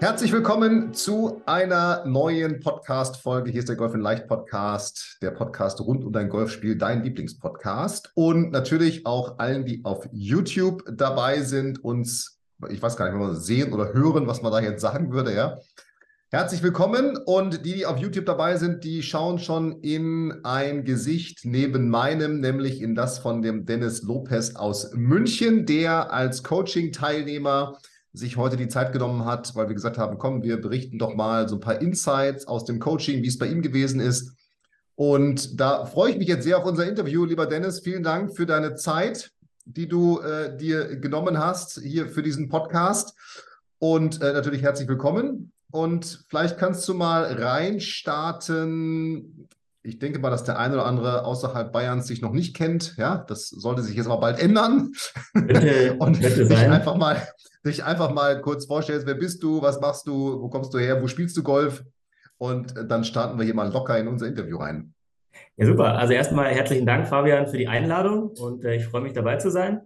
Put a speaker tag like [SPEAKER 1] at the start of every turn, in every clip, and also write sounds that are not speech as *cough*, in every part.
[SPEAKER 1] Herzlich willkommen zu einer neuen Podcast-Folge. Hier ist der Golf in Leicht Podcast, der Podcast rund um dein Golfspiel, dein Lieblingspodcast. Und natürlich auch allen, die auf YouTube dabei sind, uns, ich weiß gar nicht, wenn wir sehen oder hören, was man da jetzt sagen würde, ja. Herzlich willkommen und die, die auf YouTube dabei sind, die schauen schon in ein Gesicht neben meinem, nämlich in das von dem Dennis Lopez aus München, der als Coaching-Teilnehmer sich heute die Zeit genommen hat, weil wir gesagt haben, komm, wir berichten doch mal so ein paar Insights aus dem Coaching, wie es bei ihm gewesen ist. Und da freue ich mich jetzt sehr auf unser Interview, lieber Dennis. Vielen Dank für deine Zeit, die du äh, dir genommen hast hier für diesen Podcast. Und äh, natürlich herzlich willkommen. Und vielleicht kannst du mal reinstarten. Ich denke mal, dass der eine oder andere außerhalb Bayerns sich noch nicht kennt. Ja, das sollte sich jetzt aber bald ändern. Bitte, *laughs* und bitte dich einfach mal dich einfach mal kurz vorstellst, wer bist du, was machst du, wo kommst du her, wo spielst du Golf? Und dann starten wir hier mal locker in unser Interview rein.
[SPEAKER 2] Ja, super. Also erstmal herzlichen Dank, Fabian, für die Einladung und äh, ich freue mich dabei zu sein.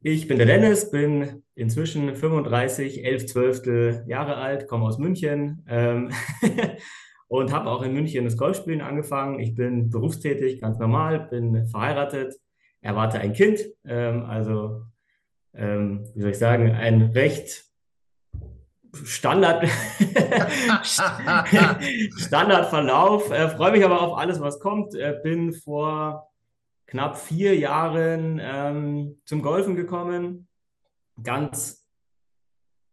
[SPEAKER 2] Ich bin der Dennis, bin inzwischen 35, 11 Zwölftel Jahre alt, komme aus München ähm, *laughs* und habe auch in München das Golfspielen angefangen. Ich bin berufstätig, ganz normal, bin verheiratet, erwarte ein Kind, ähm, also ähm, wie soll ich sagen, ein recht Standard, *laughs* Standardverlauf. Äh, Freue mich aber auf alles, was kommt. Äh, bin vor knapp vier Jahren ähm, zum Golfen gekommen. Ganz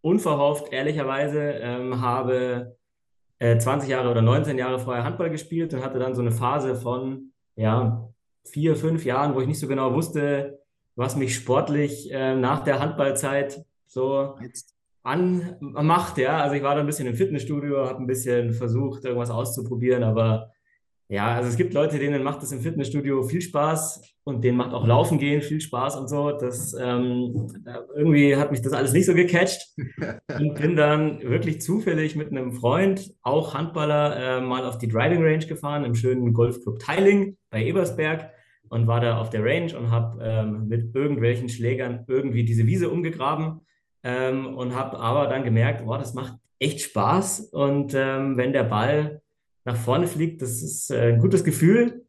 [SPEAKER 2] unverhofft, ehrlicherweise. Ähm, habe äh, 20 Jahre oder 19 Jahre vorher Handball gespielt und hatte dann so eine Phase von ja, vier, fünf Jahren, wo ich nicht so genau wusste, was mich sportlich äh, nach der Handballzeit so anmacht. Ja, also ich war da ein bisschen im Fitnessstudio, habe ein bisschen versucht, irgendwas auszuprobieren, aber ja, also es gibt Leute, denen macht es im Fitnessstudio viel Spaß und denen macht auch Laufen gehen viel Spaß und so. Das ähm, irgendwie hat mich das alles nicht so gecatcht. *laughs* Und bin dann wirklich zufällig mit einem Freund, auch Handballer, äh, mal auf die Driving Range gefahren im schönen Golfclub Teiling bei Ebersberg und war da auf der Range und habe ähm, mit irgendwelchen Schlägern irgendwie diese Wiese umgegraben ähm, und habe aber dann gemerkt, boah, das macht echt Spaß. Und ähm, wenn der Ball nach vorne fliegt, das ist äh, ein gutes Gefühl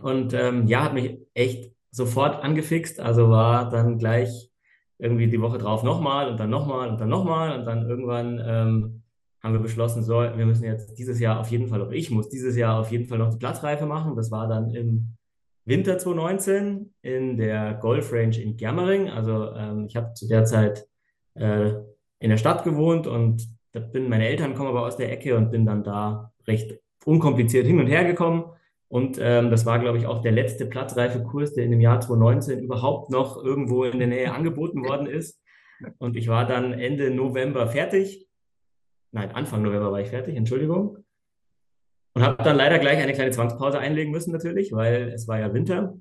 [SPEAKER 2] und ähm, ja, hat mich echt sofort angefixt, also war dann gleich irgendwie die Woche drauf nochmal und dann nochmal und dann nochmal und dann irgendwann ähm, haben wir beschlossen, so, wir müssen jetzt dieses Jahr auf jeden Fall, oder ich muss dieses Jahr auf jeden Fall noch die Platzreife machen. Das war dann im Winter 2019 in der Golf Range in Germering. Also ähm, ich habe zu der Zeit äh, in der Stadt gewohnt und da bin meine Eltern kommen aber aus der Ecke und bin dann da recht unkompliziert hin und her gekommen. Und ähm, das war, glaube ich, auch der letzte platzreife Kurs, der in dem Jahr 2019 überhaupt noch irgendwo in der Nähe angeboten worden ist. Und ich war dann Ende November fertig. Nein, Anfang November war ich fertig, Entschuldigung. Und habe dann leider gleich eine kleine Zwangspause einlegen müssen natürlich, weil es war ja Winter.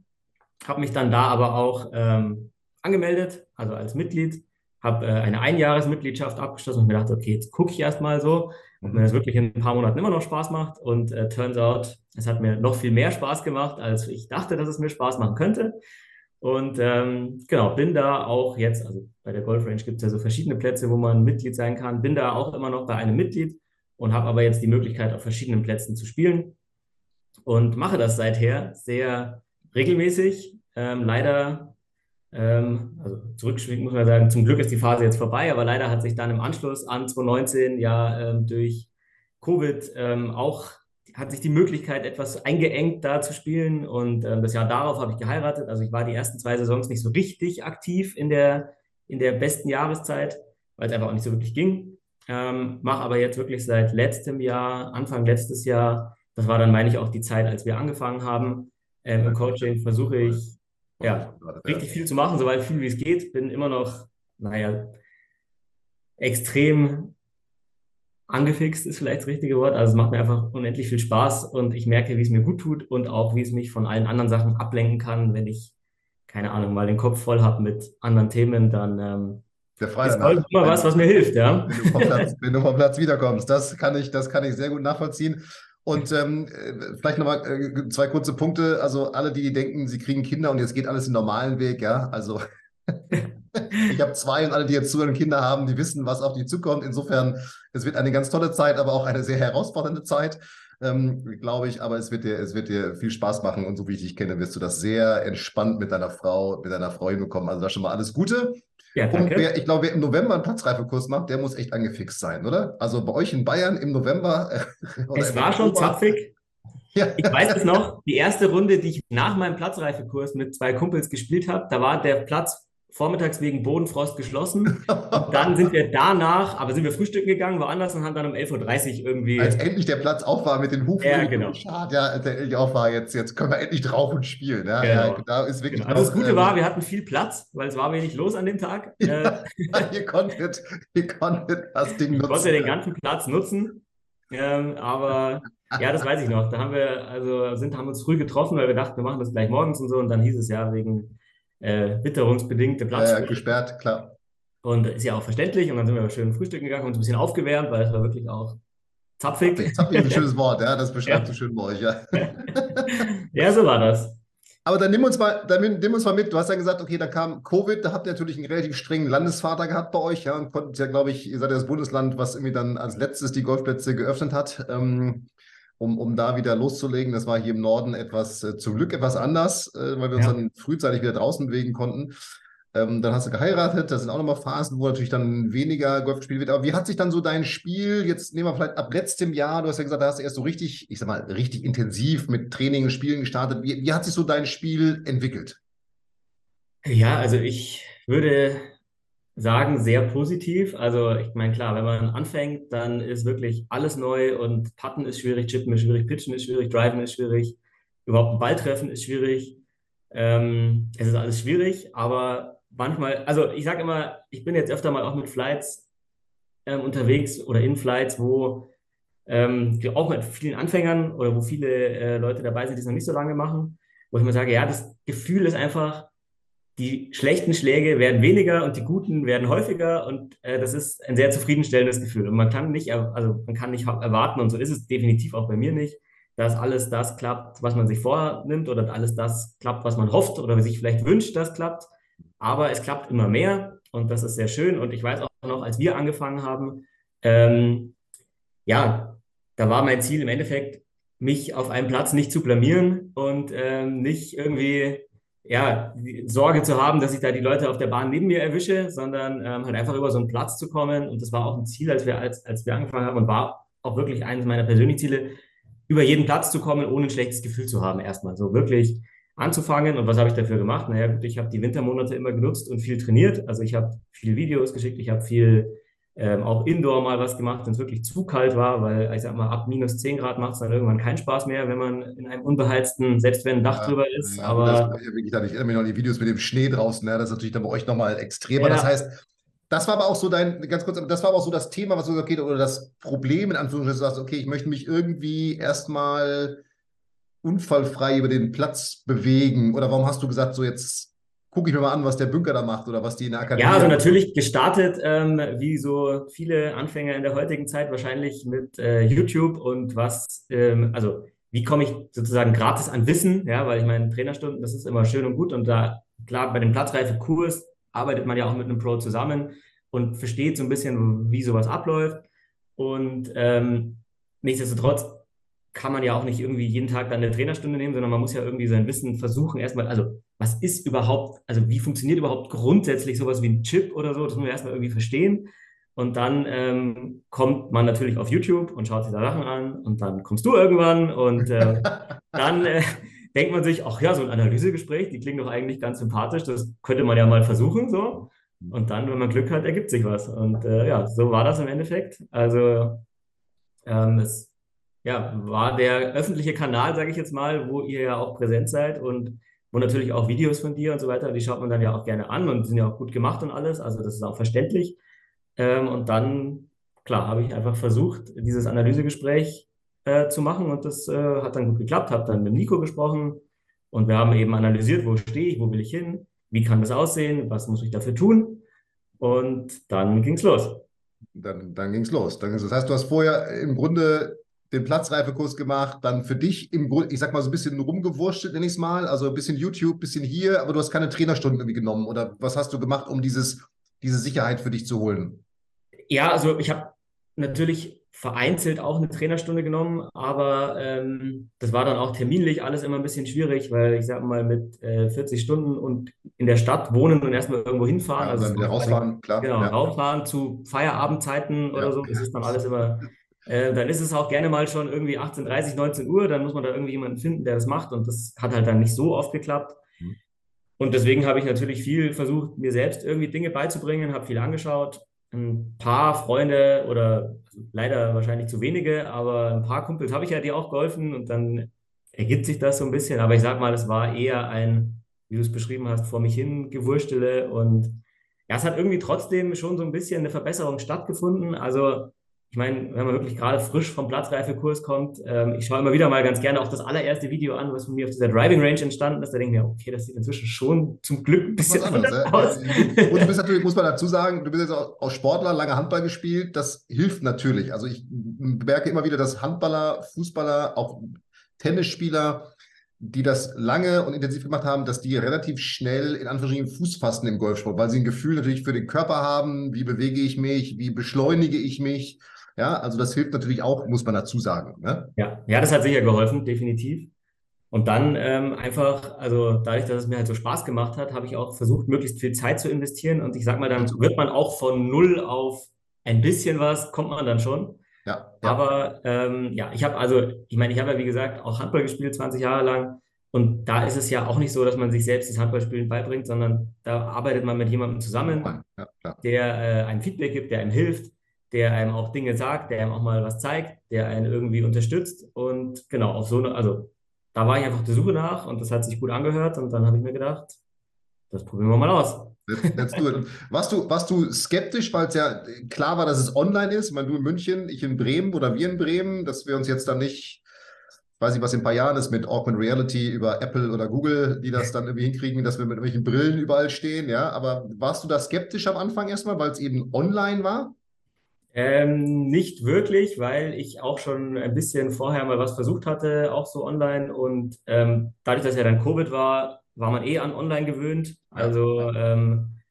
[SPEAKER 2] Habe mich dann da aber auch ähm, angemeldet, also als Mitglied, habe äh, eine Einjahresmitgliedschaft abgeschlossen und mir gedacht, okay, jetzt gucke ich erstmal so, ob mir das wirklich in ein paar Monaten immer noch Spaß macht. Und äh, turns out, es hat mir noch viel mehr Spaß gemacht, als ich dachte, dass es mir Spaß machen könnte. Und ähm, genau, bin da auch jetzt, also bei der Golf Range gibt es ja so verschiedene Plätze, wo man Mitglied sein kann, bin da auch immer noch bei einem Mitglied und habe aber jetzt die Möglichkeit, auf verschiedenen Plätzen zu spielen und mache das seither sehr regelmäßig. Ähm, leider, ähm, also zurückschwingen muss man sagen, zum Glück ist die Phase jetzt vorbei, aber leider hat sich dann im Anschluss an 2019 ja ähm, durch Covid ähm, auch hat sich die Möglichkeit etwas eingeengt da zu spielen und ähm, das Jahr darauf habe ich geheiratet. Also ich war die ersten zwei Saisons nicht so richtig aktiv in der, in der besten Jahreszeit, weil es einfach auch nicht so wirklich ging. Ähm, mache aber jetzt wirklich seit letztem Jahr, Anfang letztes Jahr, das war dann, meine ich, auch die Zeit, als wir angefangen haben, ähm, im Coaching versuche ich ja, richtig viel zu machen, soweit viel wie es geht. Bin immer noch, naja, extrem angefixt ist vielleicht das richtige Wort. Also es macht mir einfach unendlich viel Spaß und ich merke, wie es mir gut tut und auch, wie es mich von allen anderen Sachen ablenken kann, wenn ich, keine Ahnung, mal den Kopf voll habe mit anderen Themen, dann ähm,
[SPEAKER 1] der
[SPEAKER 2] ist immer was, was mir hilft, ja.
[SPEAKER 1] Wenn du vom Platz, *laughs* wenn du vom Platz wiederkommst, das kann ich, das kann ich sehr gut nachvollziehen. Und ähm, äh, vielleicht nochmal äh, zwei kurze Punkte. Also alle, die denken, sie kriegen Kinder und jetzt geht alles den normalen Weg, ja. Also *laughs* ich habe zwei und alle, die jetzt zuhören, Kinder haben, die wissen, was auf die zukommt. Insofern, es wird eine ganz tolle Zeit, aber auch eine sehr herausfordernde Zeit, ähm, glaube ich. Aber es wird, dir, es wird dir viel Spaß machen und so wie ich dich kenne, wirst du das sehr entspannt mit deiner Frau, mit deiner Frau hinbekommen. Also da schon mal alles Gute. Ja, und wer, ich glaube, wer im November einen Platzreifekurs macht, der muss echt angefixt sein, oder? Also bei euch in Bayern im November. *laughs*
[SPEAKER 2] es war schon zapfig. *laughs* Ja. Ich weiß es noch, die erste Runde, die ich nach meinem Platzreifekurs mit zwei Kumpels gespielt habe, da war der Platz vormittags wegen Bodenfrost geschlossen. *laughs* Und dann sind wir danach, aber sind wir frühstücken gegangen, woanders und haben dann um 11.30 Uhr irgendwie.
[SPEAKER 1] Als endlich der Platz auf war mit den Hufen.
[SPEAKER 2] Ja, genau.
[SPEAKER 1] Schade, ja, als der endlich auf war, jetzt, jetzt können wir endlich drauf und spielen. Ja, genau. ja
[SPEAKER 2] da ist wirklich genau. Also das Gute war, wir hatten viel Platz, weil es war wenig los an dem Tag. *laughs*
[SPEAKER 1] Ja, *laughs* ihr, konntet, ihr konntet das Ding nutzen. Ich
[SPEAKER 2] konnte den ganzen Platz nutzen. Ähm, aber ja, das weiß ich noch. Da haben wir, also sind, haben uns früh getroffen, weil wir dachten, wir machen das gleich morgens und so. Und dann hieß es ja wegen äh, witterungsbedingte Platz.
[SPEAKER 1] Äh, gesperrt, klar.
[SPEAKER 2] Und ist ja auch verständlich. Und dann sind wir schön frühstücken gegangen und uns ein bisschen aufgewärmt, weil es war wirklich auch zapfig.
[SPEAKER 1] Zapfig, zapfig ist ein schönes Wort, ja. Das beschreibt *laughs* ja. so schön bei euch, ja. *laughs*
[SPEAKER 2] ja, so war das.
[SPEAKER 1] Aber dann nimm uns mal, dann nimm uns mal mit. Du hast ja gesagt, okay, da kam Covid, da habt ihr natürlich einen relativ strengen Landesvater gehabt bei euch, ja, und konntet ja, glaube ich, ihr seid ja das Bundesland, was irgendwie dann als letztes die Golfplätze geöffnet hat. Ähm, um, um da wieder loszulegen. Das war hier im Norden etwas, äh, zum Glück etwas anders, äh, weil wir uns dann frühzeitig wieder draußen bewegen konnten. Ähm, dann hast du geheiratet, das sind auch nochmal Phasen, wo natürlich dann weniger Golf gespielt wird. Aber wie hat sich dann so dein Spiel, jetzt nehmen wir vielleicht ab letztem Jahr, du hast ja gesagt, da hast du erst so richtig, ich sag mal, richtig intensiv mit Training und Spielen gestartet. Wie, wie hat sich so dein Spiel entwickelt?
[SPEAKER 2] Ja, also ich würde sagen, sehr positiv. Also ich meine, klar, wenn man anfängt, dann ist wirklich alles neu und Putten ist schwierig, Chippen ist schwierig, Pitchen ist schwierig, Driven ist schwierig, überhaupt ein Ball treffen ist schwierig. Ähm, es ist alles schwierig, aber manchmal, also ich sage immer, ich bin jetzt öfter mal auch mit Flights ähm, unterwegs oder in Flights, wo ähm, auch mit vielen Anfängern oder wo viele äh, Leute dabei sind, die es noch nicht so lange machen, wo ich mir sage, ja, das Gefühl ist einfach, die schlechten Schläge werden weniger und die guten werden häufiger und äh, das ist ein sehr zufriedenstellendes Gefühl. Und man kann nicht, also man kann nicht erwarten, und so ist es definitiv auch bei mir nicht, dass alles das klappt, was man sich vornimmt oder alles das klappt, was man hofft oder sich vielleicht wünscht, das klappt. Aber es klappt immer mehr und das ist sehr schön. Und ich weiß auch noch, als wir angefangen haben, ähm, ja, da war mein Ziel im Endeffekt, mich auf einem Platz nicht zu blamieren und ähm, nicht irgendwie ja, Sorge zu haben, dass ich da die Leute auf der Bahn neben mir erwische, sondern ähm, halt einfach über so einen Platz zu kommen. Und das war auch ein Ziel, als wir, als, als wir angefangen haben und war auch wirklich eines meiner persönlichen Ziele, über jeden Platz zu kommen, ohne ein schlechtes Gefühl zu haben, erstmal. So wirklich anzufangen. Und was habe ich dafür gemacht? Naja, gut, ich habe die Wintermonate immer genutzt und viel trainiert. Also ich habe viele Videos geschickt, ich habe viel ähm, auch indoor mal was gemacht, wenn es wirklich zu kalt war, weil ich sag mal, ab minus 10 Grad macht es dann irgendwann keinen Spaß mehr, wenn man in einem unbeheizten, selbst wenn ein Dach ja, drüber ist. Ja, aber
[SPEAKER 1] das, ich, erinnere mich noch an die Videos mit dem Schnee draußen, ne? das ist natürlich dann bei euch nochmal extremer. Ja. Das heißt, das war aber auch so dein, ganz kurz, das war aber auch so das Thema, was du gesagt hast, oder das Problem in Anführungszeichen, du sagst, okay, ich möchte mich irgendwie erstmal unfallfrei über den Platz bewegen. Oder warum hast du gesagt, so jetzt gucke ich mir mal an, was der Bunker da macht oder was die in der
[SPEAKER 2] Akademie. Ja, also natürlich gestartet, ähm, wie so viele Anfänger in der heutigen Zeit, wahrscheinlich mit äh, YouTube und was, ähm, also wie komme ich sozusagen gratis an Wissen, ja, weil ich meine, Trainerstunden, das ist immer schön und gut und da, klar, bei dem Platzreife-Kurs arbeitet man ja auch mit einem Pro zusammen und versteht so ein bisschen, wie sowas abläuft und ähm, nichtsdestotrotz kann man ja auch nicht irgendwie jeden Tag dann eine Trainerstunde nehmen, sondern man muss ja irgendwie sein Wissen versuchen, erstmal, also was ist überhaupt, also wie funktioniert überhaupt grundsätzlich sowas wie ein Chip oder so, das muss man erstmal irgendwie verstehen. Und dann ähm, kommt man natürlich auf YouTube und schaut sich da Sachen an und dann kommst du irgendwann und äh, *laughs* dann äh, denkt man sich, ach ja, so ein Analysegespräch, die klingen doch eigentlich ganz sympathisch, das könnte man ja mal versuchen so. Und dann, wenn man Glück hat, ergibt sich was. Und äh, ja, so war das im Endeffekt. Also ähm, es ja, war der öffentliche Kanal, sage ich jetzt mal, wo ihr ja auch präsent seid. Und wo natürlich auch Videos von dir und so weiter, die schaut man dann ja auch gerne an und sind ja auch gut gemacht und alles, also das ist auch verständlich. Ähm, und dann, klar, habe ich einfach versucht, dieses Analysegespräch äh, zu machen und das äh, hat dann gut geklappt, habe dann mit Nico gesprochen und wir haben eben analysiert, wo stehe ich, wo will ich hin, wie kann das aussehen, was muss ich dafür tun und dann ging es los.
[SPEAKER 1] Dann, dann ging es los. Das heißt, du hast vorher im Grunde den Platzreifekurs gemacht, dann für dich im Grunde, ich sag mal so ein bisschen rumgewurschtelt, nenne ich es mal, also ein bisschen YouTube, ein bisschen hier, aber du hast keine Trainerstunden irgendwie genommen oder was hast du gemacht, um dieses, diese Sicherheit für dich zu holen?
[SPEAKER 2] Ja, also ich habe natürlich vereinzelt auch eine Trainerstunde genommen, aber ähm, das war dann auch terminlich alles immer ein bisschen schwierig, weil ich sag mal mit äh, 40 Stunden und in der Stadt wohnen und erstmal irgendwo hinfahren.
[SPEAKER 1] Ja, also rausfahren, klar.
[SPEAKER 2] Genau,
[SPEAKER 1] ja.
[SPEAKER 2] rausfahren zu Feierabendzeiten oder ja, so, das ist dann alles immer äh, dann ist es auch gerne mal schon irgendwie 18.30, 19 Uhr, dann muss man da irgendwie jemanden finden, der das macht und das hat halt dann nicht so oft geklappt. Mhm. Und deswegen habe ich natürlich viel versucht, mir selbst irgendwie Dinge beizubringen, habe viel angeschaut. Ein paar Freunde oder leider wahrscheinlich zu wenige, aber ein paar Kumpels habe ich ja dir auch geholfen und dann ergibt sich das so ein bisschen. Aber ich sag mal, es war eher ein, wie du es beschrieben hast, vor mich hin gewurstele und ja, es hat irgendwie trotzdem schon so ein bisschen eine Verbesserung stattgefunden. Also ich meine, wenn man wirklich gerade frisch vom Platzreifekurs kommt, ähm, ich schaue immer wieder mal ganz gerne auch das allererste Video an, was von mir auf dieser Driving Range entstanden ist. Da denke ich mir, okay, das sieht inzwischen schon zum Glück ein bisschen anders, anders aus.
[SPEAKER 1] Und du bist natürlich, muss man dazu sagen, du bist jetzt auch, auch Sportler, lange Handball gespielt. Das hilft natürlich. Also ich merke immer wieder, dass Handballer, Fußballer, auch Tennisspieler, die das lange und intensiv gemacht haben, dass die relativ schnell in Anführungsstrichen Fuß fassen im Golfsport, weil sie ein Gefühl natürlich für den Körper haben, wie bewege ich mich, wie beschleunige ich mich ja, also das hilft natürlich auch, muss man dazu sagen. Ne?
[SPEAKER 2] Ja, ja, das hat sicher geholfen, definitiv. Und dann ähm, einfach, also dadurch, dass es mir halt so Spaß gemacht hat, habe ich auch versucht, möglichst viel Zeit zu investieren. Und ich sag mal, dann wird man auch von null auf ein bisschen was, kommt man dann schon. Ja, ja. Aber ähm, ja, ich habe also, ich meine, ich habe ja wie gesagt auch Handball gespielt, 20 Jahre lang. Und da ist es ja auch nicht so, dass man sich selbst das Handballspielen beibringt, sondern da arbeitet man mit jemandem zusammen, ja, der äh, einem Feedback gibt, der einem hilft der einem auch Dinge sagt, der einem auch mal was zeigt, der einen irgendwie unterstützt. Und genau, auf so eine, also da war ich einfach der Suche nach und das hat sich gut angehört und dann habe ich mir gedacht, das probieren wir mal aus.
[SPEAKER 1] Let's do it. Warst du, warst du skeptisch, weil es ja klar war, dass es online ist? Ich meine, du in München, ich in Bremen oder wir in Bremen, dass wir uns jetzt dann nicht, weiß ich was in ein paar Jahren ist mit Augmented Reality über Apple oder Google, die das dann irgendwie hinkriegen, dass wir mit irgendwelchen Brillen überall stehen, ja. Aber warst du da skeptisch am Anfang erstmal, weil es eben online war?
[SPEAKER 2] Ähm, nicht wirklich, weil ich auch schon ein bisschen vorher mal was versucht hatte, auch so online. Und ähm, dadurch, dass ja dann Covid war, war man eh an online gewöhnt. Also ähm,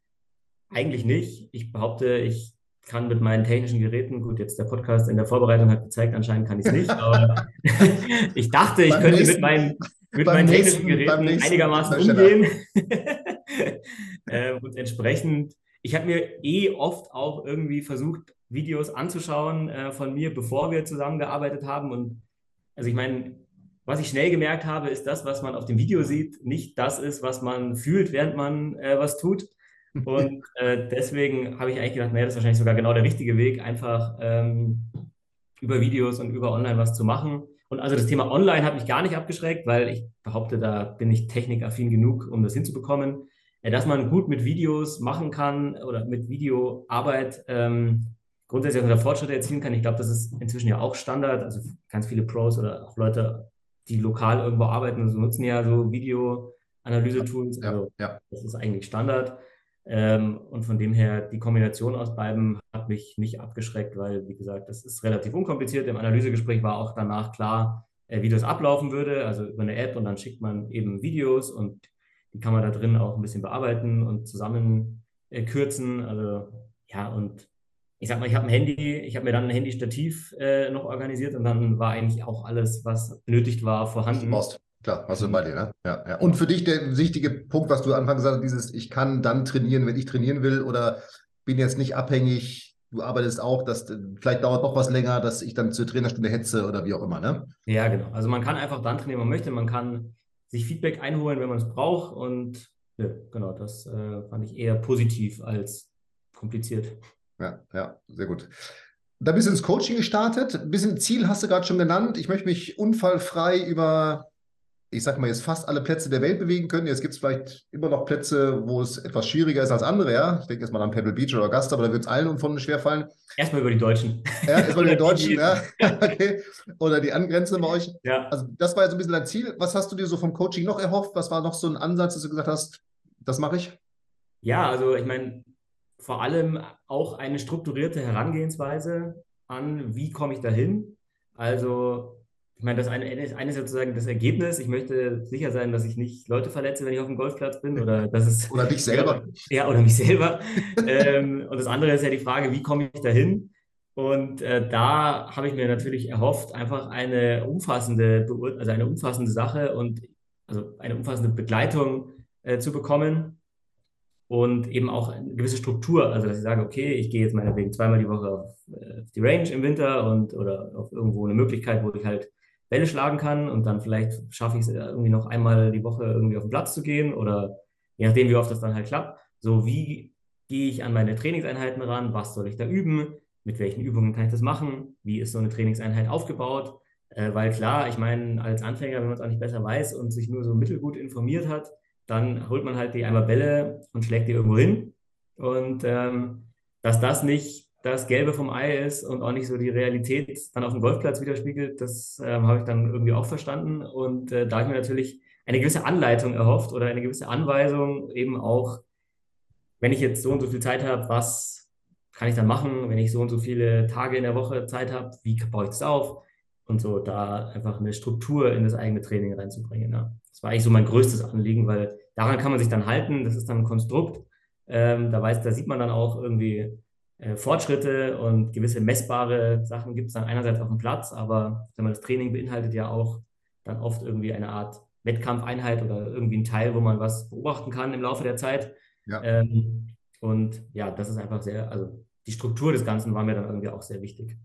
[SPEAKER 2] eigentlich nicht. Ich behaupte, ich kann mit meinen technischen Geräten, gut, jetzt der Podcast in der Vorbereitung hat gezeigt, anscheinend kann ich es *laughs* nicht, aber *laughs* ich dachte, ich könnte nächsten, mit meinen, mit meinen technischen Geräten einigermaßen umgehen. *laughs* ähm, und entsprechend, ich habe mir eh oft auch irgendwie versucht, Videos anzuschauen äh, von mir, bevor wir zusammengearbeitet haben. Und also ich meine, was ich schnell gemerkt habe, ist das, was man auf dem Video sieht, nicht das ist, was man fühlt, während man äh, was tut. Und *laughs* äh, deswegen habe ich eigentlich gedacht, naja, das ist wahrscheinlich sogar genau der richtige Weg, einfach ähm, über Videos und über Online was zu machen. Und also das Thema Online hat mich gar nicht abgeschreckt, weil ich behaupte, da bin ich technikaffin genug, um das hinzubekommen. Äh, dass man gut mit Videos machen kann oder mit Videoarbeit, ähm, grundsätzlich auch Fortschritte erzielen kann. Ich glaube, das ist inzwischen ja auch Standard. Also ganz viele Pros oder auch Leute, die lokal irgendwo arbeiten, also nutzen ja so Video-Analyse-Tools. Also ja, ja. das ist eigentlich Standard. Ähm, und von dem her, die Kombination aus beiden hat mich nicht abgeschreckt, weil, wie gesagt, das ist relativ unkompliziert. Im Analysegespräch war auch danach klar, äh, wie das ablaufen würde. Also über eine App und dann schickt man eben Videos und die kann man da drin auch ein bisschen bearbeiten und zusammen äh, kürzen. Also ja, und ich sag mal, ich habe ein Handy, ich habe mir dann ein Handystativ äh, noch organisiert und dann war eigentlich auch alles, was benötigt war, vorhanden.
[SPEAKER 1] Brauchst. Klar, hast du bei dir, ne? Ja, ja. Und für dich der wichtige Punkt, was du anfangs gesagt hast, dieses, ich kann dann trainieren, wenn ich trainieren will oder bin jetzt nicht abhängig, du arbeitest auch, dass vielleicht dauert noch was länger, dass ich dann zur Trainerstunde hetze oder wie auch immer, ne?
[SPEAKER 2] Ja, genau. Also man kann einfach dann trainieren, wenn man möchte. Man kann sich Feedback einholen, wenn man es braucht und ja, genau, das äh, fand ich eher positiv als kompliziert
[SPEAKER 1] ja, ja, sehr gut. Da bist du ins Coaching gestartet. Ein bisschen Ziel hast du gerade schon genannt. Ich möchte mich unfallfrei über ich sag mal, jetzt fast alle Plätze der Welt bewegen können. Jetzt gibt es vielleicht immer noch Plätze, wo es etwas schwieriger ist als andere, ja. Ich denke jetzt mal an Pebble Beach oder Augusta, aber da wird es allen von schwerfallen.
[SPEAKER 2] Erstmal über die Deutschen.
[SPEAKER 1] Ja, erstmal über die Deutschen, *laughs* ja. Okay. Oder die Angrenze bei euch.
[SPEAKER 2] Ja.
[SPEAKER 1] Also, das war ja so ein bisschen dein Ziel. Was hast du dir so vom Coaching noch erhofft? Was war noch so ein Ansatz, dass du gesagt hast, das mache ich?
[SPEAKER 2] Ja, also ich meine, vor allem auch eine strukturierte Herangehensweise an, wie komme ich dahin. Also ich meine, das eine, eine ist sozusagen das Ergebnis. Ich möchte sicher sein, dass ich nicht Leute verletze, wenn ich auf dem Golfplatz bin. Oder, das ist,
[SPEAKER 1] oder dich selber. *laughs*
[SPEAKER 2] Ja, oder mich selber. ähm, und das andere ist ja die Frage, wie komme ich dahin? Und äh, da habe ich mir natürlich erhofft, einfach eine umfassende, also eine umfassende Sache und also eine umfassende Begleitung äh, zu bekommen und eben auch eine gewisse Struktur. Also dass ich sage, okay, ich gehe jetzt meinetwegen zweimal die Woche auf, äh, auf die Range im Winter und oder auf irgendwo eine Möglichkeit, wo ich halt Bälle schlagen kann und dann vielleicht schaffe ich es irgendwie noch einmal die Woche irgendwie auf den Platz zu gehen oder je nachdem, wie oft das dann halt klappt. So, wie gehe ich an meine Trainingseinheiten ran? Was soll ich da üben? Mit welchen Übungen kann ich das machen? Wie ist so eine Trainingseinheit aufgebaut? Äh, weil klar, ich meine, als Anfänger, wenn man es auch nicht besser weiß und sich nur so mittelgut informiert hat, dann holt man halt die einmal Bälle und schlägt die irgendwo hin. Und ähm, dass das nicht das Gelbe vom Ei ist und auch nicht so die Realität dann auf dem Golfplatz widerspiegelt, das ähm, habe ich dann irgendwie auch verstanden. Und äh, da habe ich mir natürlich eine gewisse Anleitung erhofft oder eine gewisse Anweisung, eben auch, wenn ich jetzt so und so viel Zeit habe, was kann ich dann machen, wenn ich so und so viele Tage in der Woche Zeit habe, wie baue ich das auf? Und so da einfach eine Struktur in das eigene Training reinzubringen. Ja. Das war eigentlich so mein größtes Anliegen, weil daran kann man sich dann halten, das ist dann ein Konstrukt. Ähm, da, weiß, da sieht man dann auch irgendwie, äh, Fortschritte und gewisse messbare Sachen gibt es dann einerseits auf dem Platz, aber das Training beinhaltet ja auch dann oft irgendwie eine Art Wettkampfeinheit oder irgendwie ein Teil, wo man was beobachten kann im Laufe der Zeit. Ja. Ähm, und ja, das ist einfach sehr, also die Struktur des Ganzen war mir dann irgendwie auch sehr wichtig.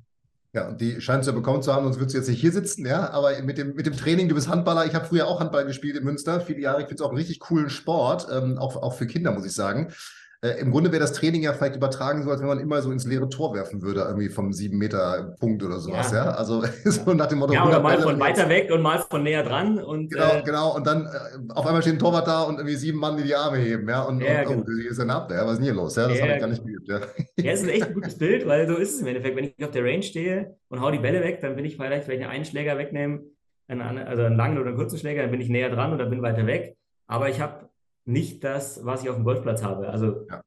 [SPEAKER 1] Ja, und die scheint es ja bekommen zu haben, sonst würdest du jetzt nicht hier sitzen, ja. Aber mit dem, mit dem Training, du bist Handballer, ich habe früher auch Handball gespielt in Münster, viele Jahre. Ich finde es auch einen richtig coolen Sport, ähm, auch, auch für Kinder, muss ich sagen. Äh, Im Grunde wäre das Training ja vielleicht übertragen so, als wenn man immer so ins leere Tor werfen würde, irgendwie vom 7-Meter-Punkt oder sowas, ja. ja? Also *laughs* so nach dem Motto.
[SPEAKER 2] Ja, oder mal von weiter weg und mal von näher dran. Und,
[SPEAKER 1] genau, äh, genau. Und dann äh, auf einmal steht ein Torwart da und irgendwie sieben Mann, die die Arme heben, ja. Und, ja, und oh, genau. hier ist eine Abwehr, was ist denn hier los? Ja, das ja, habe ich gar nicht geübt, ja. *laughs*
[SPEAKER 2] Ja, es ist echt ein gutes Bild, weil so ist es im Endeffekt. Wenn ich auf der Range stehe und hau die Bälle weg, dann bin ich vielleicht, wenn ich einen Schläger wegnehme, einen, also einen langen oder einen kurzen Schläger, dann bin ich näher dran oder bin weiter weg. Aber ich habe nicht das, was ich auf dem Golfplatz habe. Also ja.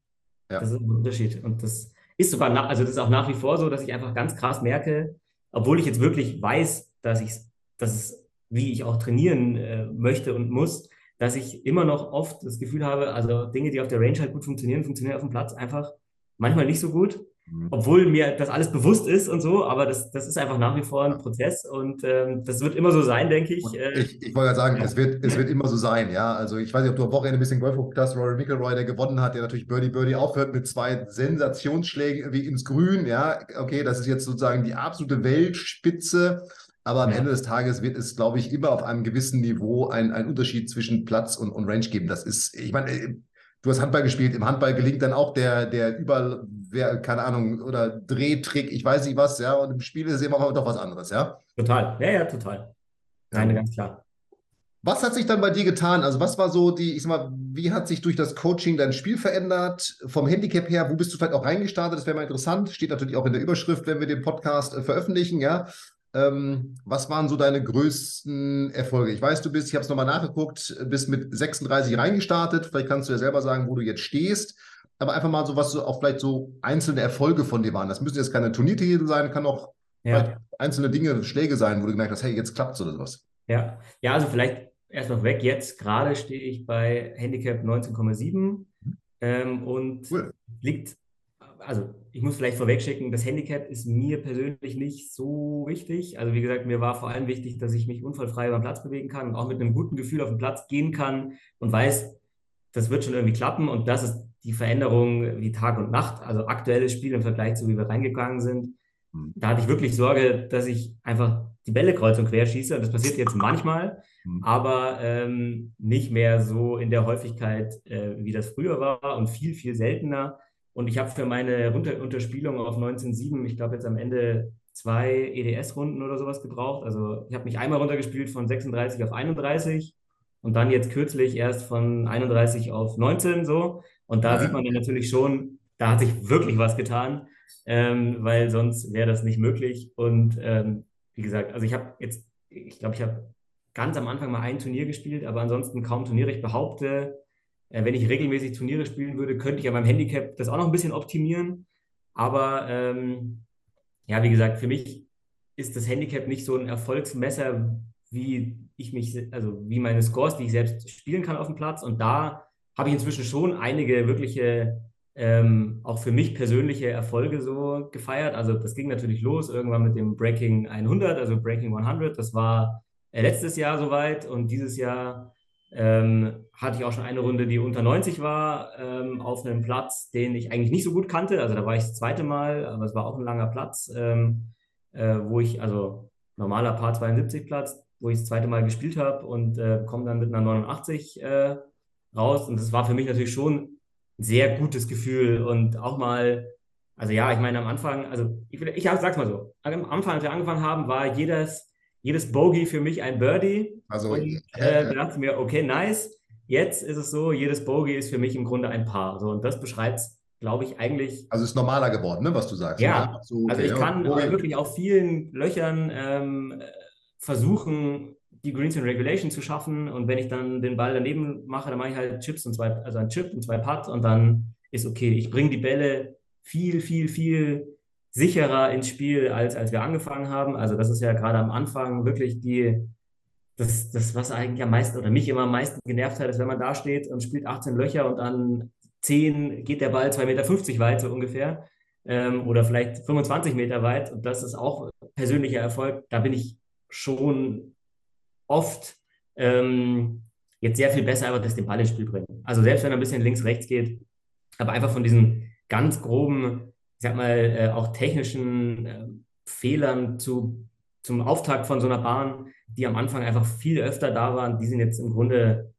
[SPEAKER 2] Ja. Das ist ein Unterschied. Und das ist sogar, nach, also das ist auch nach wie vor so, dass ich einfach ganz krass merke, obwohl ich jetzt wirklich weiß, dass ich, dass es, wie ich auch trainieren äh, möchte und muss, dass ich immer noch oft das Gefühl habe, also Dinge, die auf der Range halt gut funktionieren, funktionieren auf dem Platz einfach manchmal nicht so gut. Mhm. Obwohl mir das alles bewusst ist und so, aber das, das ist einfach nach wie vor ein Prozess und ähm, das wird immer so sein, denke ich.
[SPEAKER 1] Äh, ich. Ich wollte ja sagen, ja. Es, wird, es wird immer so sein, ja. Also ich weiß nicht, ob du am Wochenende ein bisschen Golf geguckt hast, Rory McIlroy, der gewonnen hat, der natürlich Birdie Birdie aufhört mit zwei Sensationsschlägen wie ins Grün, ja. Okay, das ist jetzt sozusagen die absolute Weltspitze. Aber am ja. Ende des Tages wird es, glaube ich, immer auf einem gewissen Niveau einen Unterschied zwischen Platz und, und Range geben. Das ist, ich meine, du hast Handball gespielt. Im Handball gelingt dann auch der, der über, keine Ahnung, oder Drehtrick, ich weiß nicht was, ja. Und im Spiel ist es immer doch was anderes, ja.
[SPEAKER 2] Total, ja, ja, total. Nein, ja. ganz klar.
[SPEAKER 1] Was hat sich dann bei dir getan? Also, was war so die, ich sag mal, wie hat sich durch das Coaching dein Spiel verändert? Vom Handicap her, wo bist du vielleicht auch reingestartet? Das wäre mal interessant. Steht natürlich auch in der Überschrift, wenn wir den Podcast äh, veröffentlichen, ja. Ähm, was waren so deine größten Erfolge? Ich weiß, du bist, ich habe es nochmal nachgeguckt, bist mit 36 reingestartet. Vielleicht kannst du ja selber sagen, wo du jetzt stehst. Aber einfach mal so, was so auch vielleicht so einzelne Erfolge von dir waren. Das müssen jetzt keine Turniertitel sein, kann auch ja. einzelne Dinge, Schläge sein, wo du gemerkt hast, hey, jetzt klappt es oder sowas.
[SPEAKER 2] Ja, ja, also vielleicht erst noch weg. Jetzt gerade stehe ich bei Handicap 19,7 mhm. ähm, und cool. liegt also ich muss vielleicht vorwegschicken, das Handicap ist mir persönlich nicht so wichtig. Also wie gesagt, mir war vor allem wichtig, dass ich mich unfallfrei den Platz bewegen kann und auch mit einem guten Gefühl auf den Platz gehen kann und weiß, das wird schon irgendwie klappen und das ist die Veränderung wie Tag und Nacht. Also aktuelles Spiel im Vergleich zu wie wir reingegangen sind. Mhm. Da hatte ich wirklich Sorge, dass ich einfach die Bälle kreuz und quer schieße. Das passiert jetzt *laughs* manchmal, mhm. aber ähm, nicht mehr so in der Häufigkeit, äh, wie das früher war und viel, viel seltener. Und ich habe für meine Runter Unterspielung auf 19.7, ich glaube jetzt am Ende zwei EDS-Runden oder sowas gebraucht. Also ich habe mich einmal runtergespielt von 36 auf 31 und dann jetzt kürzlich erst von 31 auf 19 so. Und da ja. sieht man dann natürlich schon, da hat sich wirklich was getan, ähm, weil sonst wäre das nicht möglich. Und ähm, wie gesagt, also ich habe jetzt, ich glaube, ich habe ganz am Anfang mal ein Turnier gespielt, aber ansonsten kaum Turniere. Ich behaupte, äh, wenn ich regelmäßig Turniere spielen würde, könnte ich ja beim Handicap das auch noch ein bisschen optimieren. Aber ähm, ja, wie gesagt, für mich ist das Handicap nicht so ein Erfolgsmesser, wie ich mich, also wie meine Scores, die ich selbst spielen kann auf dem Platz. Und da habe ich inzwischen schon einige wirkliche, ähm, auch für mich persönliche Erfolge so gefeiert. Also das ging natürlich los irgendwann mit dem Breaking 100, also Breaking 100. Das war äh, letztes Jahr soweit und dieses Jahr ähm, hatte ich auch schon eine Runde, die unter 90 war, ähm, auf einem Platz, den ich eigentlich nicht so gut kannte. Also da war ich das zweite Mal, aber es war auch ein langer Platz, ähm, äh, wo ich, also normaler Paar 72 Platz, wo ich das zweite Mal gespielt habe und äh, komme dann mit einer 89 äh, raus. Und das war für mich natürlich schon ein sehr gutes Gefühl und auch mal, also ja, ich meine am Anfang, also ich, ich sag's mal so, am Anfang, als wir angefangen haben, war jedes jedes Bogey für mich ein Birdie. Also und, äh, da dachte ich mir, okay, nice. Jetzt ist es so, jedes Bogey ist für mich im Grunde ein Paar. So, und das beschreibt glaube ich, eigentlich.
[SPEAKER 1] Also ist normaler geworden, ne, was du sagst.
[SPEAKER 2] Ja, so, okay, also ich kann ja, wirklich auf vielen Löchern ähm, versuchen, die Greens in Regulation zu schaffen. Und wenn ich dann den Ball daneben mache, dann mache ich halt Chips und zwei, also ein Chip und zwei Putt und dann ist okay. Ich bringe die Bälle viel, viel, viel sicherer ins Spiel, als, als wir angefangen haben. Also das ist ja gerade am Anfang wirklich die, das, das, was eigentlich am meisten oder mich immer am meisten genervt hat, ist, wenn man da steht und spielt 18 Löcher und an 10 geht der Ball 2,50 Meter weit, so ungefähr. Ähm, oder vielleicht 25 Meter weit. Und das ist auch persönlicher Erfolg. Da bin ich schon oft ähm, jetzt sehr viel besser, einfach das den Ball ins Spiel bringen. Also selbst wenn er ein bisschen links, rechts geht, aber einfach von diesen ganz groben ich sag mal, äh, auch technischen äh, Fehlern zu, zum Auftakt von so einer Bahn, die am Anfang einfach viel öfter da waren, die sind jetzt im Grunde,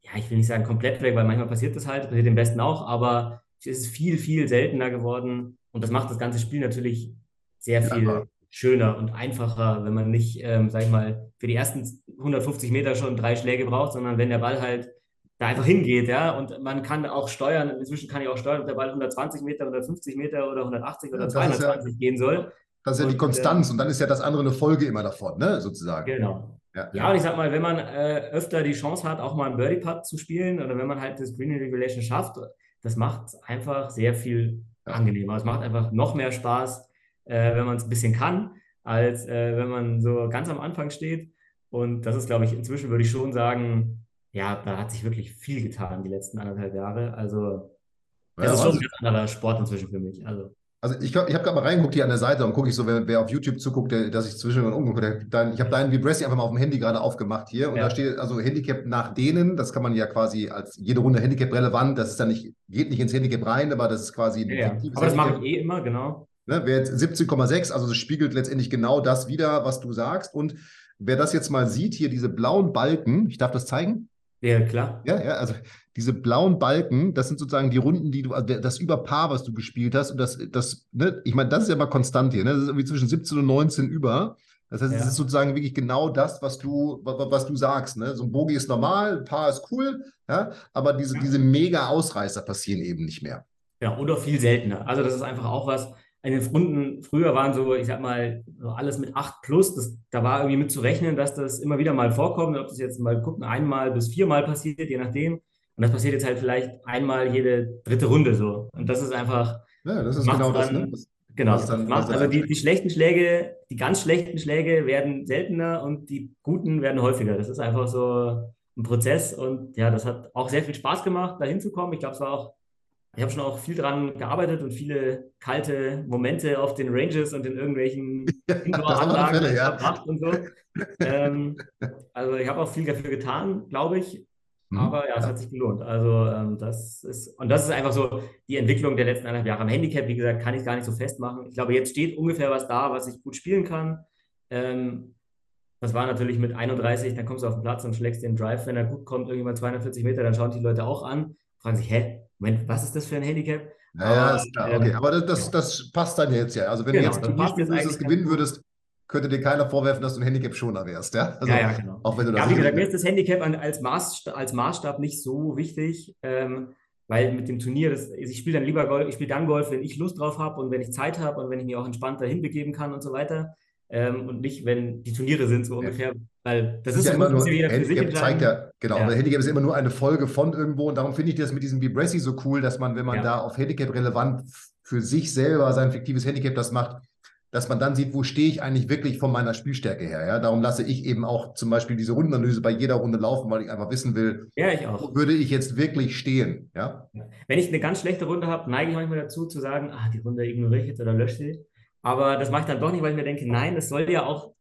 [SPEAKER 2] ja, ich will nicht sagen komplett weg, weil manchmal passiert das halt, passiert dem Besten auch, aber es ist viel, viel seltener geworden und das macht das ganze Spiel natürlich sehr viel ja. Schöner und einfacher, wenn man nicht, ähm, sag ich mal, für die ersten 150 Meter schon drei Schläge braucht, sondern wenn der Ball halt da einfach hingeht, ja. Und man kann auch steuern, inzwischen kann ich auch steuern, ob der Ball 120 Meter, 150 Meter oder 180 oder ja, 220 ja, gehen soll.
[SPEAKER 1] Das ist ja und, die Konstanz äh, und dann ist ja das andere eine Folge immer davon, ne, sozusagen.
[SPEAKER 2] Genau. Ja, ja, und ich sag mal, wenn man äh, öfter die Chance hat, auch mal einen Birdie-Putt zu spielen oder wenn man halt das Green Regulation schafft, das macht einfach sehr viel angenehmer. Es macht einfach noch mehr Spaß, äh, wenn man es ein bisschen kann, als äh, wenn man so ganz am Anfang steht. Und das ist, glaube ich, inzwischen würde ich schon sagen, ja, da hat sich wirklich viel getan die letzten anderthalb Jahre. Also, das ja, ist schon ein ganz anderer Sport inzwischen für mich. Also.
[SPEAKER 1] Also ich, ich habe gerade mal reingeguckt hier an der Seite und gucke ich so, wer, wer, auf YouTube zuguckt, der, dass ich zwischendurch umgucke. Ich habe deinen Vibressi einfach mal auf dem Handy gerade aufgemacht hier und ja. da steht also Handicap nach denen. Das kann man ja quasi als jede Runde Handicap relevant. Das ist dann nicht, geht nicht ins Handicap rein, aber das ist quasi ein
[SPEAKER 2] ja, Aber das mache ich eh immer, genau.
[SPEAKER 1] Ne, wer jetzt 17,6, also das spiegelt letztendlich genau das wieder, was du sagst. Und wer das jetzt mal sieht, hier diese blauen Balken, ich darf das zeigen?
[SPEAKER 2] Ja, klar.
[SPEAKER 1] Ja, ja, also diese blauen Balken, das sind sozusagen die Runden, die du, also das Überpaar, was du gespielt hast. Und das, das, ne, ich meine, das ist ja mal konstant hier, ne? Das ist irgendwie zwischen 17 und 19 über. Das heißt, ja. es ist sozusagen wirklich genau das, was du, was, was du sagst. Ne? So ein Bogi ist normal, ein Paar ist cool, ja, aber diese, ja. diese mega Ausreißer passieren eben nicht mehr.
[SPEAKER 2] Ja, oder viel seltener. Also, das ist einfach auch was, in den Runden früher waren so, ich sag mal, so alles mit 8 plus. Das, da war irgendwie mit zu rechnen, dass das immer wieder mal vorkommt. Ob das jetzt mal gucken, einmal bis viermal passiert, je nachdem. Und das passiert jetzt halt vielleicht einmal jede dritte Runde so. Und das ist einfach.
[SPEAKER 1] Ja, das ist genau dann, das. Ne? das
[SPEAKER 2] genau. Das dann, macht, also die, die schlechten Schläge, die ganz schlechten Schläge werden seltener und die guten werden häufiger. Das ist einfach so ein Prozess. Und ja, das hat auch sehr viel Spaß gemacht, da hinzukommen. Ich glaube, es war auch ich habe schon auch viel dran gearbeitet und viele kalte Momente auf den Ranges und in irgendwelchen *laughs* Indoor-Anlagen ja. verbracht und so. ähm, also ich habe auch viel dafür getan, glaube ich. Mhm. Aber ja, es hat sich gelohnt. Also ähm, das ist, und das ist einfach so die Entwicklung der letzten eineinhalb Jahre. Am Handicap, wie gesagt, kann ich gar nicht so festmachen. Ich glaube, jetzt steht ungefähr was da, was ich gut spielen kann. Ähm, das war natürlich mit 31, dann kommst du auf den Platz und schlägst den Drive, wenn er gut kommt, irgendwann 240 Meter, dann schauen die Leute auch an fragen sich, hä, Moment, was ist das für ein Handicap?
[SPEAKER 1] Naja, ist klar, okay. Ähm, aber das, das, das, passt dann jetzt ja. Also wenn genau, du jetzt spielen würdest, gewinnen würdest, könnte dir keiner vorwerfen, dass du ein Handicap-Schoner wärst. Ja,
[SPEAKER 2] also, ja, ja, genau. Auch wenn du das ja, wie gesagt, mir ist das Handicap als, Maßstab, als Maßstab nicht so wichtig, ähm, weil mit dem Turnier, das, ich spiele dann lieber Golf, ich spiele dann Golf, wenn ich Lust drauf habe und wenn ich Zeit habe und wenn ich mich auch entspannter hinbegeben kann und so weiter. Ähm, und nicht, wenn die Turniere sind, so ungefähr. Ja. Weil das, das ist, ja immer nur,
[SPEAKER 1] jeder sich zeigt ja, genau, ja. Handicap ist immer nur eine Folge von irgendwo und darum finde ich das mit diesem Vibressi so cool, dass man, wenn man ja. da auf Handicap relevant für sich selber sein fiktives Handicap das macht, dass man dann sieht, wo stehe ich eigentlich wirklich von meiner Spielstärke her. Ja? Darum lasse ich eben auch zum Beispiel diese Rundenanalyse bei jeder Runde laufen, weil ich einfach wissen will,
[SPEAKER 2] ja, ich
[SPEAKER 1] wo würde ich jetzt wirklich stehen. Ja?
[SPEAKER 2] Wenn ich eine ganz schlechte Runde habe, neige ich manchmal dazu zu sagen, ah, die Runde ignoriere ich jetzt oder lösche sie. Aber das mache ich dann doch nicht, weil ich mir denke, nein, es soll ja auch,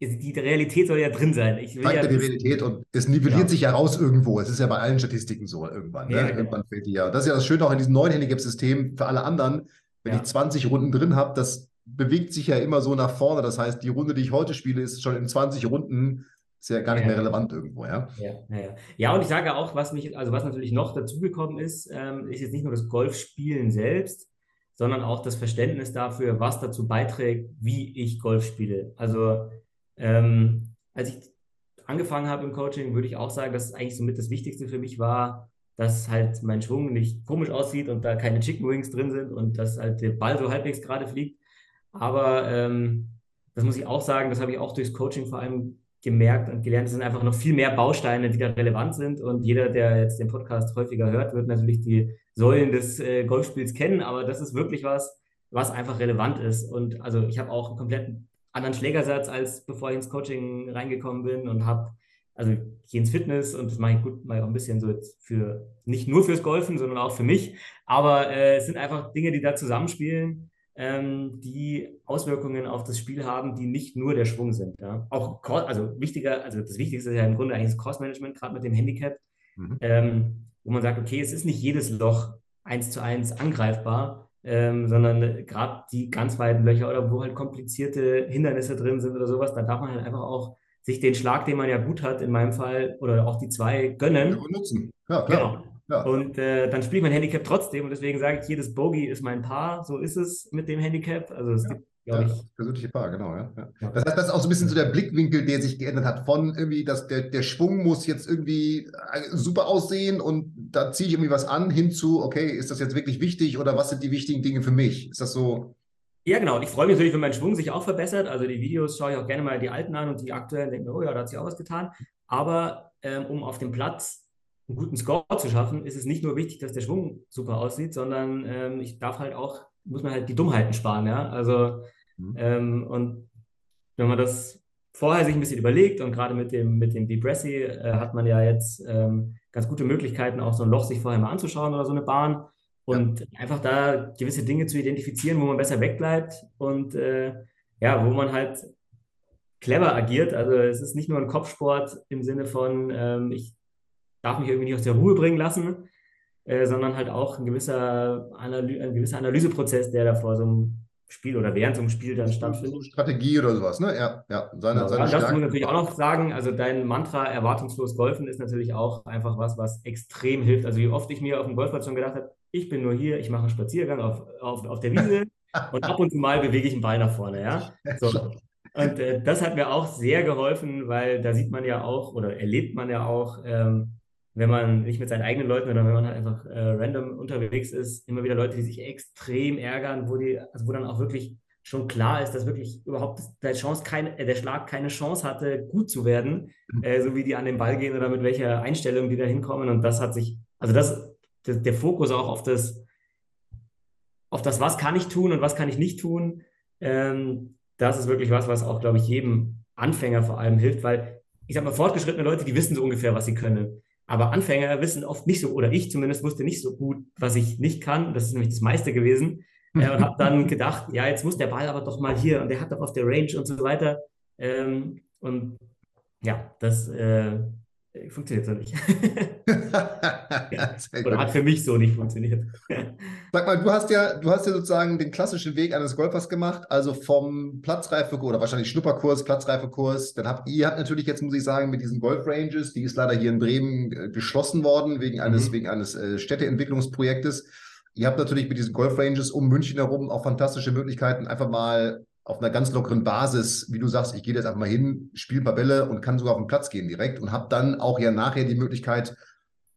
[SPEAKER 2] die Realität soll ja drin sein. Ich will
[SPEAKER 1] Zeigt
[SPEAKER 2] ja
[SPEAKER 1] die Realität und es nivelliert ja. sich ja raus irgendwo. Es ist ja bei allen Statistiken so irgendwann. Ne? Ja, genau. Irgendwann fällt die ja. Das ist ja das Schöne auch in diesem neuen Handicap-System für alle anderen. Wenn ich 20 Runden drin habe, das bewegt sich ja immer so nach vorne. Das heißt, die Runde, die ich heute spiele, ist schon in 20 Runden ist ja gar nicht mehr relevant irgendwo, ja?
[SPEAKER 2] Ja, ja, ja. und ich sage auch, was mich, also was natürlich noch dazugekommen ist, ähm, ist jetzt nicht nur das Golfspielen selbst, sondern auch das Verständnis dafür, was dazu beiträgt, wie ich Golf spiele. Also ähm, als ich angefangen habe im Coaching, würde ich auch sagen, dass es eigentlich somit das Wichtigste für mich war, dass halt mein Schwung nicht komisch aussieht und da keine Chicken Wings drin sind und dass halt der Ball so halbwegs gerade fliegt. Aber ähm, das muss ich auch sagen, das habe ich auch durchs Coaching vor allem gemerkt und gelernt, es sind einfach noch viel mehr Bausteine, die da relevant sind. Und jeder, der jetzt den Podcast häufiger hört, wird natürlich die Säulen des äh, Golfspiels kennen. Aber das ist wirklich was, was einfach relevant ist. Und also ich habe auch komplett anderen Schlägersatz, als bevor ich ins Coaching reingekommen bin und habe, also ich gehe ins Fitness und das mache ich gut, mache ich auch ein bisschen so jetzt für, nicht nur fürs Golfen, sondern auch für mich. Aber äh, es sind einfach Dinge, die da zusammenspielen ähm, die Auswirkungen auf das Spiel haben, die nicht nur der Schwung sind. Ja? Auch, also wichtiger, also das Wichtigste ist ja im Grunde eigentlich das Cost-Management, gerade mit dem Handicap, mhm. ähm, wo man sagt, okay, es ist nicht jedes Loch eins zu eins angreifbar, ähm, sondern gerade die ganz weiten Löcher oder wo halt komplizierte Hindernisse drin sind oder sowas, da darf man halt einfach auch sich den Schlag, den man ja gut hat, in meinem Fall, oder auch die zwei gönnen.
[SPEAKER 1] Ja, nutzen. Ja, klar.
[SPEAKER 2] Genau. Ja. Und äh, dann spiele ich mein Handicap trotzdem und deswegen sage ich, jedes Bogey ist mein Paar. So ist es mit dem Handicap. Also es ja. gibt,
[SPEAKER 1] ja, ich, das persönliche Paar, genau. Ja. ja. Das heißt, das ist auch so ein bisschen so der Blickwinkel, der sich geändert hat von irgendwie, dass der, der Schwung muss jetzt irgendwie äh, super aussehen und da ziehe ich irgendwie was an, hinzu, okay, ist das jetzt wirklich wichtig oder was sind die wichtigen Dinge für mich? Ist das so?
[SPEAKER 2] Ja, genau. Und ich freue mich natürlich, wenn mein Schwung sich auch verbessert. Also die Videos schaue ich auch gerne mal die alten an und die aktuellen denke mir, oh ja, da hat sich auch was getan. Aber ähm, um auf dem Platz einen guten Score zu schaffen, ist es nicht nur wichtig, dass der Schwung super aussieht, sondern ähm, ich darf halt auch, muss man halt die Dummheiten sparen, ja. Also mhm. ähm, und wenn man das vorher sich ein bisschen überlegt und gerade mit dem, mit dem Debrassi äh, hat man ja jetzt ähm, ganz gute Möglichkeiten, auch so ein Loch sich vorher mal anzuschauen oder so eine Bahn und ja. einfach da gewisse Dinge zu identifizieren, wo man besser wegbleibt und äh, ja, wo man halt clever agiert. Also es ist nicht nur ein Kopfsport im Sinne von, ähm, ich darf mich irgendwie nicht aus der Ruhe bringen lassen, äh, sondern halt auch ein gewisser, Analy ein gewisser Analyseprozess, der da vor so einem Spiel oder während so einem Spiel dann stattfindet.
[SPEAKER 1] Strategie oder sowas, ne? Ja, ja.
[SPEAKER 2] Seine, genau. seine das muss man natürlich auch noch sagen. Also dein Mantra erwartungslos golfen ist natürlich auch einfach was, was extrem hilft. Also wie oft ich mir auf dem Golfplatz schon gedacht habe, ich bin nur hier, ich mache einen Spaziergang auf, auf, auf der Wiese *laughs* und ab und zu mal bewege ich einen Ball nach vorne, ja. So. Und äh, das hat mir auch sehr geholfen, weil da sieht man ja auch oder erlebt man ja auch, ähm, wenn man nicht mit seinen eigenen Leuten oder wenn man halt einfach äh, random unterwegs ist, immer wieder Leute, die sich extrem ärgern, wo die, also wo dann auch wirklich schon klar ist, dass wirklich überhaupt der, Chance keine, äh, der Schlag keine Chance hatte, gut zu werden, mhm. äh, so wie die an den Ball gehen oder mit welcher Einstellung die da hinkommen. Und das hat sich, also das, das, der Fokus auch auf das, auf das, was kann ich tun und was kann ich nicht tun, ähm, das ist wirklich was, was auch, glaube ich, jedem Anfänger vor allem hilft, weil ich sag mal, fortgeschrittene Leute, die wissen so ungefähr, was sie können. Aber Anfänger wissen oft nicht so, oder ich zumindest wusste nicht so gut, was ich nicht kann. Das ist nämlich das meiste gewesen. Äh, und habe dann gedacht, ja, jetzt muss der Ball aber doch mal hier und der hat doch auf der Range und so weiter. Ähm, und ja, das, äh, funktioniert so nicht. *laughs* Oder hat für mich so nicht funktioniert. *laughs*
[SPEAKER 1] Sag mal, du hast ja, du hast ja sozusagen den klassischen Weg eines Golfers gemacht, also vom Platzreifekurs oder wahrscheinlich Schnupperkurs, Platzreifekurs. Dann habt ihr habt natürlich jetzt, muss ich sagen, mit diesen Golf Ranges, die ist leider hier in Bremen äh, geschlossen worden wegen eines, mhm. wegen eines äh, Städteentwicklungsprojektes. Ihr habt natürlich mit diesen Golf Ranges um München herum auch fantastische Möglichkeiten, einfach mal auf einer ganz lockeren Basis, wie du sagst, ich gehe jetzt einfach mal hin, spiele ein paar Bälle und kann sogar auf den Platz gehen direkt und habe dann auch ja nachher die Möglichkeit,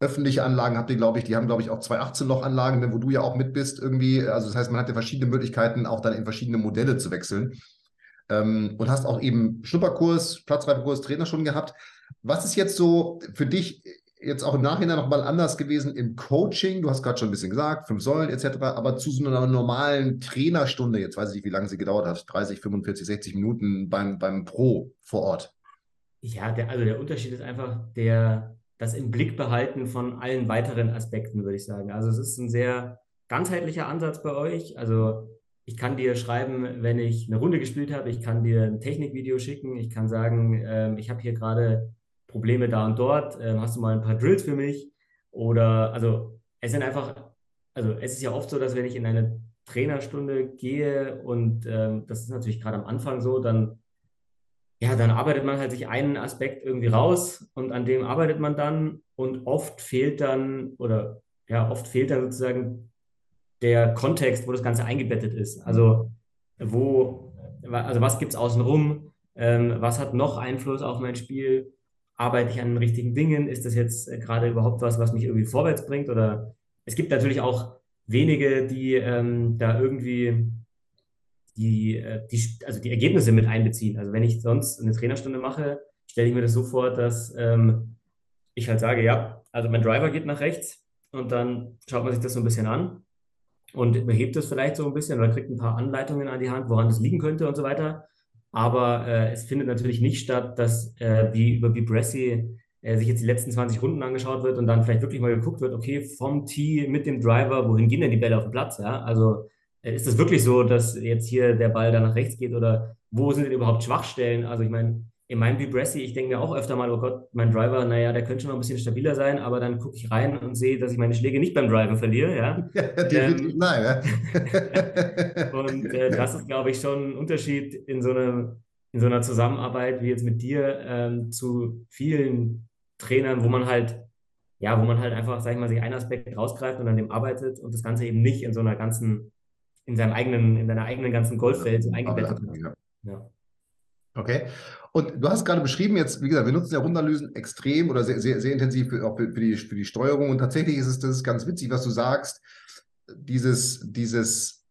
[SPEAKER 1] öffentliche Anlagen habt ihr, glaube ich, die haben, glaube ich, auch zwei 18-Loch-Anlagen, ne, wo du ja auch mit bist irgendwie. Also das heißt, man hat ja verschiedene Möglichkeiten, auch dann in verschiedene Modelle zu wechseln. Ähm, und hast auch eben Schnupperkurs, Platzreifekurs, Trainer schon gehabt. Was ist jetzt so für dich jetzt auch im Nachhinein nochmal anders gewesen im Coaching? Du hast gerade schon ein bisschen gesagt, fünf Säulen etc., aber zu so einer normalen Trainerstunde, jetzt weiß ich nicht, wie lange sie gedauert hat, 30, 45, 60 Minuten beim, beim Pro vor Ort.
[SPEAKER 2] Ja, der, also der Unterschied ist einfach der, das im Blick behalten von allen weiteren Aspekten, würde ich sagen. Also es ist ein sehr ganzheitlicher Ansatz bei euch. Also ich kann dir schreiben, wenn ich eine Runde gespielt habe, ich kann dir ein Technikvideo schicken, ich kann sagen, äh, ich habe hier gerade Probleme da und dort, äh, hast du mal ein paar Drills für mich? Oder also es sind einfach, also es ist ja oft so, dass wenn ich in eine Trainerstunde gehe und ähm, das ist natürlich gerade am Anfang so, dann ja, dann arbeitet man halt sich einen Aspekt irgendwie raus und an dem arbeitet man dann und oft fehlt dann oder ja, oft fehlt dann sozusagen der Kontext, wo das Ganze eingebettet ist. Also wo, also was gibt es außenrum? Ähm, was hat noch Einfluss auf mein Spiel? Arbeite ich an den richtigen Dingen? Ist das jetzt äh, gerade überhaupt was, was mich irgendwie vorwärts bringt? Oder es gibt natürlich auch wenige, die ähm, da irgendwie die, äh, die, also die Ergebnisse mit einbeziehen. Also wenn ich sonst eine Trainerstunde mache, stelle ich mir das so vor, dass ähm, ich halt sage, ja, also mein Driver geht nach rechts und dann schaut man sich das so ein bisschen an und überhebt es vielleicht so ein bisschen oder kriegt ein paar Anleitungen an die Hand, woran das liegen könnte und so weiter. Aber äh, es findet natürlich nicht statt, dass äh, wie über Bibrassi äh, sich jetzt die letzten 20 Runden angeschaut wird und dann vielleicht wirklich mal geguckt wird, okay, vom Tee mit dem Driver, wohin gehen denn die Bälle auf den Platz? Ja? Also äh, ist es wirklich so, dass jetzt hier der Ball da nach rechts geht oder wo sind denn überhaupt Schwachstellen? Also ich meine, in meinem Vibressi, ich denke mir auch öfter mal, oh Gott, mein Driver, naja, der könnte schon noch ein bisschen stabiler sein, aber dann gucke ich rein und sehe, dass ich meine Schläge nicht beim Driver verliere. Ja, *laughs* ähm, nein. Ja? *laughs* und äh, das ist, glaube ich, schon ein Unterschied in so, eine, in so einer Zusammenarbeit wie jetzt mit dir ähm, zu vielen Trainern, wo man halt ja, wo man halt einfach, sag ich mal, sich einen Aspekt rausgreift und an dem arbeitet und das Ganze eben nicht in so einer ganzen in seinem eigenen, in deiner eigenen ganzen Golfwelt eingebettet hast. Ja. ja.
[SPEAKER 1] Okay. Und du hast gerade beschrieben, jetzt, wie gesagt, wir nutzen ja Rundanalysen extrem oder sehr, sehr, sehr intensiv für, auch für, die, für die Steuerung. Und tatsächlich ist es das ist ganz witzig, was du sagst. Dieses, dieses,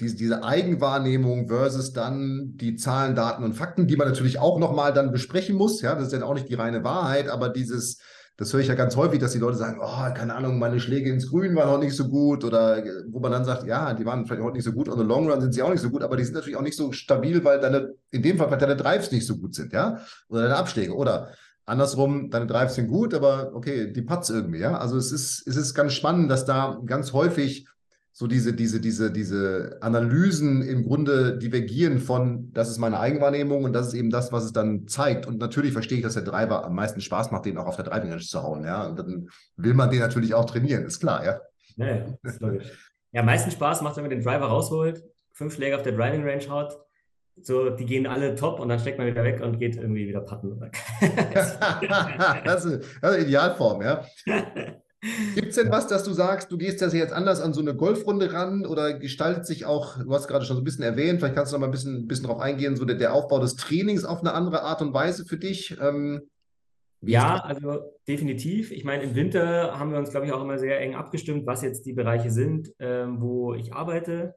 [SPEAKER 1] diese, diese Eigenwahrnehmung versus dann die Zahlen, Daten und Fakten, die man natürlich auch nochmal dann besprechen muss. Ja, das ist ja auch nicht die reine Wahrheit, aber dieses, das höre ich ja ganz häufig, dass die Leute sagen, oh, keine Ahnung, meine Schläge ins Grün waren auch nicht so gut oder wo man dann sagt, ja, die waren vielleicht heute nicht so gut, on the long run sind sie auch nicht so gut, aber die sind natürlich auch nicht so stabil, weil deine, in dem Fall, weil deine Drives nicht so gut sind, ja, oder deine Abschläge. Oder andersrum, deine Drives sind gut, aber okay, die Putts irgendwie, ja, also es ist, es ist ganz spannend, dass da ganz häufig so diese, diese, diese, diese Analysen im Grunde divergieren von, das ist meine Eigenwahrnehmung und das ist eben das, was es dann zeigt. Und natürlich verstehe ich, dass der Driver am meisten Spaß macht, den auch auf der Driving Range zu hauen, ja. Und dann will man den natürlich auch trainieren, ist klar, ja.
[SPEAKER 2] Ja, ist logisch. Ja, am meisten Spaß macht, wenn man den Driver rausholt, fünf Schläge auf der Driving Range haut, so, die gehen alle top und dann steckt man wieder weg und geht irgendwie wieder patten. *laughs* *laughs*
[SPEAKER 1] das, ist, das ist Idealform, ja. *laughs* Gibt es denn was, dass du sagst, du gehst das jetzt anders an so eine Golfrunde ran oder gestaltet sich auch, du hast gerade schon so ein bisschen erwähnt, vielleicht kannst du noch mal ein bisschen, ein bisschen drauf eingehen, so der, der, Aufbau des Trainings auf eine andere Art und Weise für dich? Ähm,
[SPEAKER 2] ja, also definitiv. Ich meine, im Winter haben wir uns, glaube ich, auch immer sehr eng abgestimmt, was jetzt die Bereiche sind, ähm, wo ich arbeite.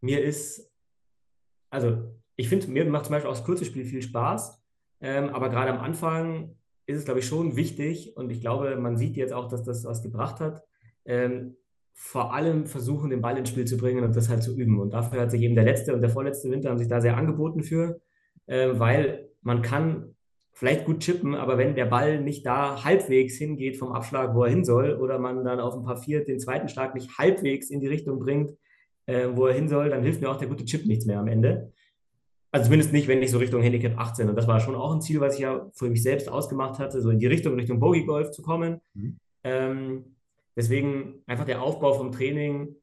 [SPEAKER 2] Mir ist, also ich finde, mir macht zum Beispiel auch das kurze Spiel viel Spaß, ähm, aber gerade am Anfang ist es, glaube ich, schon wichtig und ich glaube, man sieht jetzt auch, dass das was gebracht hat, ähm, vor allem versuchen, den Ball ins Spiel zu bringen und das halt zu üben. Und dafür hat sich eben der letzte und der vorletzte Winter haben sich da sehr angeboten für, äh, weil man kann vielleicht gut chippen, aber wenn der Ball nicht da halbwegs hingeht vom Abschlag, wo er hin soll, oder man dann auf ein paar vier den zweiten Schlag nicht halbwegs in die Richtung bringt, äh, wo er hin soll, dann hilft mir auch der gute Chip nichts mehr am Ende. Also zumindest nicht, wenn ich so Richtung Handicap 18. Und das war schon auch ein Ziel, was ich ja für mich selbst ausgemacht hatte, so in die Richtung, Richtung Bogey Golf zu kommen. Mhm. Ähm, deswegen einfach der Aufbau vom Training.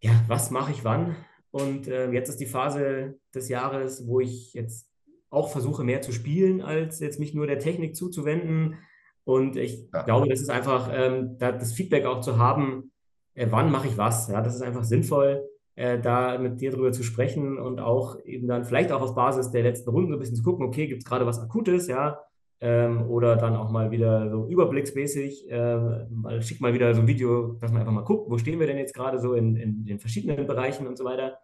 [SPEAKER 2] Ja, was mache ich wann? Und äh, jetzt ist die Phase des Jahres, wo ich jetzt auch versuche, mehr zu spielen, als jetzt mich nur der Technik zuzuwenden. Und ich ja. glaube, das ist einfach, ähm, das Feedback auch zu haben, äh, wann mache ich was. Ja, das ist einfach sinnvoll äh, da mit dir drüber zu sprechen und auch eben dann vielleicht auch auf Basis der letzten Runden so ein bisschen zu gucken, okay, gibt es gerade was Akutes, ja, ähm, oder dann auch mal wieder so überblicksmäßig, äh, mal, schick mal wieder so ein Video, dass man einfach mal guckt, wo stehen wir denn jetzt gerade so in, in den verschiedenen Bereichen und so weiter.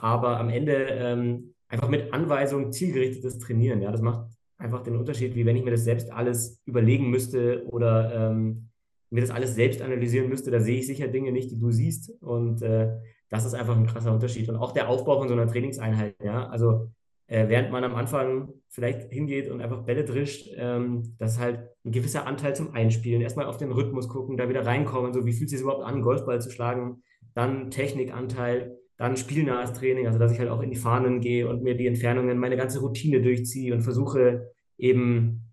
[SPEAKER 2] Aber am Ende ähm, einfach mit Anweisung zielgerichtetes Trainieren, ja, das macht einfach den Unterschied, wie wenn ich mir das selbst alles überlegen müsste oder ähm, mir das alles selbst analysieren müsste, da sehe ich sicher Dinge nicht, die du siehst. Und äh, das ist einfach ein krasser Unterschied. Und auch der Aufbau von so einer Trainingseinheit, ja. Also äh, während man am Anfang vielleicht hingeht und einfach Bälle drischt, ähm, das ist halt ein gewisser Anteil zum Einspielen. Erstmal auf den Rhythmus gucken, da wieder reinkommen, so wie fühlt es sich überhaupt an, Golfball zu schlagen, dann Technikanteil, dann spielnahes Training, also dass ich halt auch in die Fahnen gehe und mir die Entfernungen, meine ganze Routine durchziehe und versuche eben,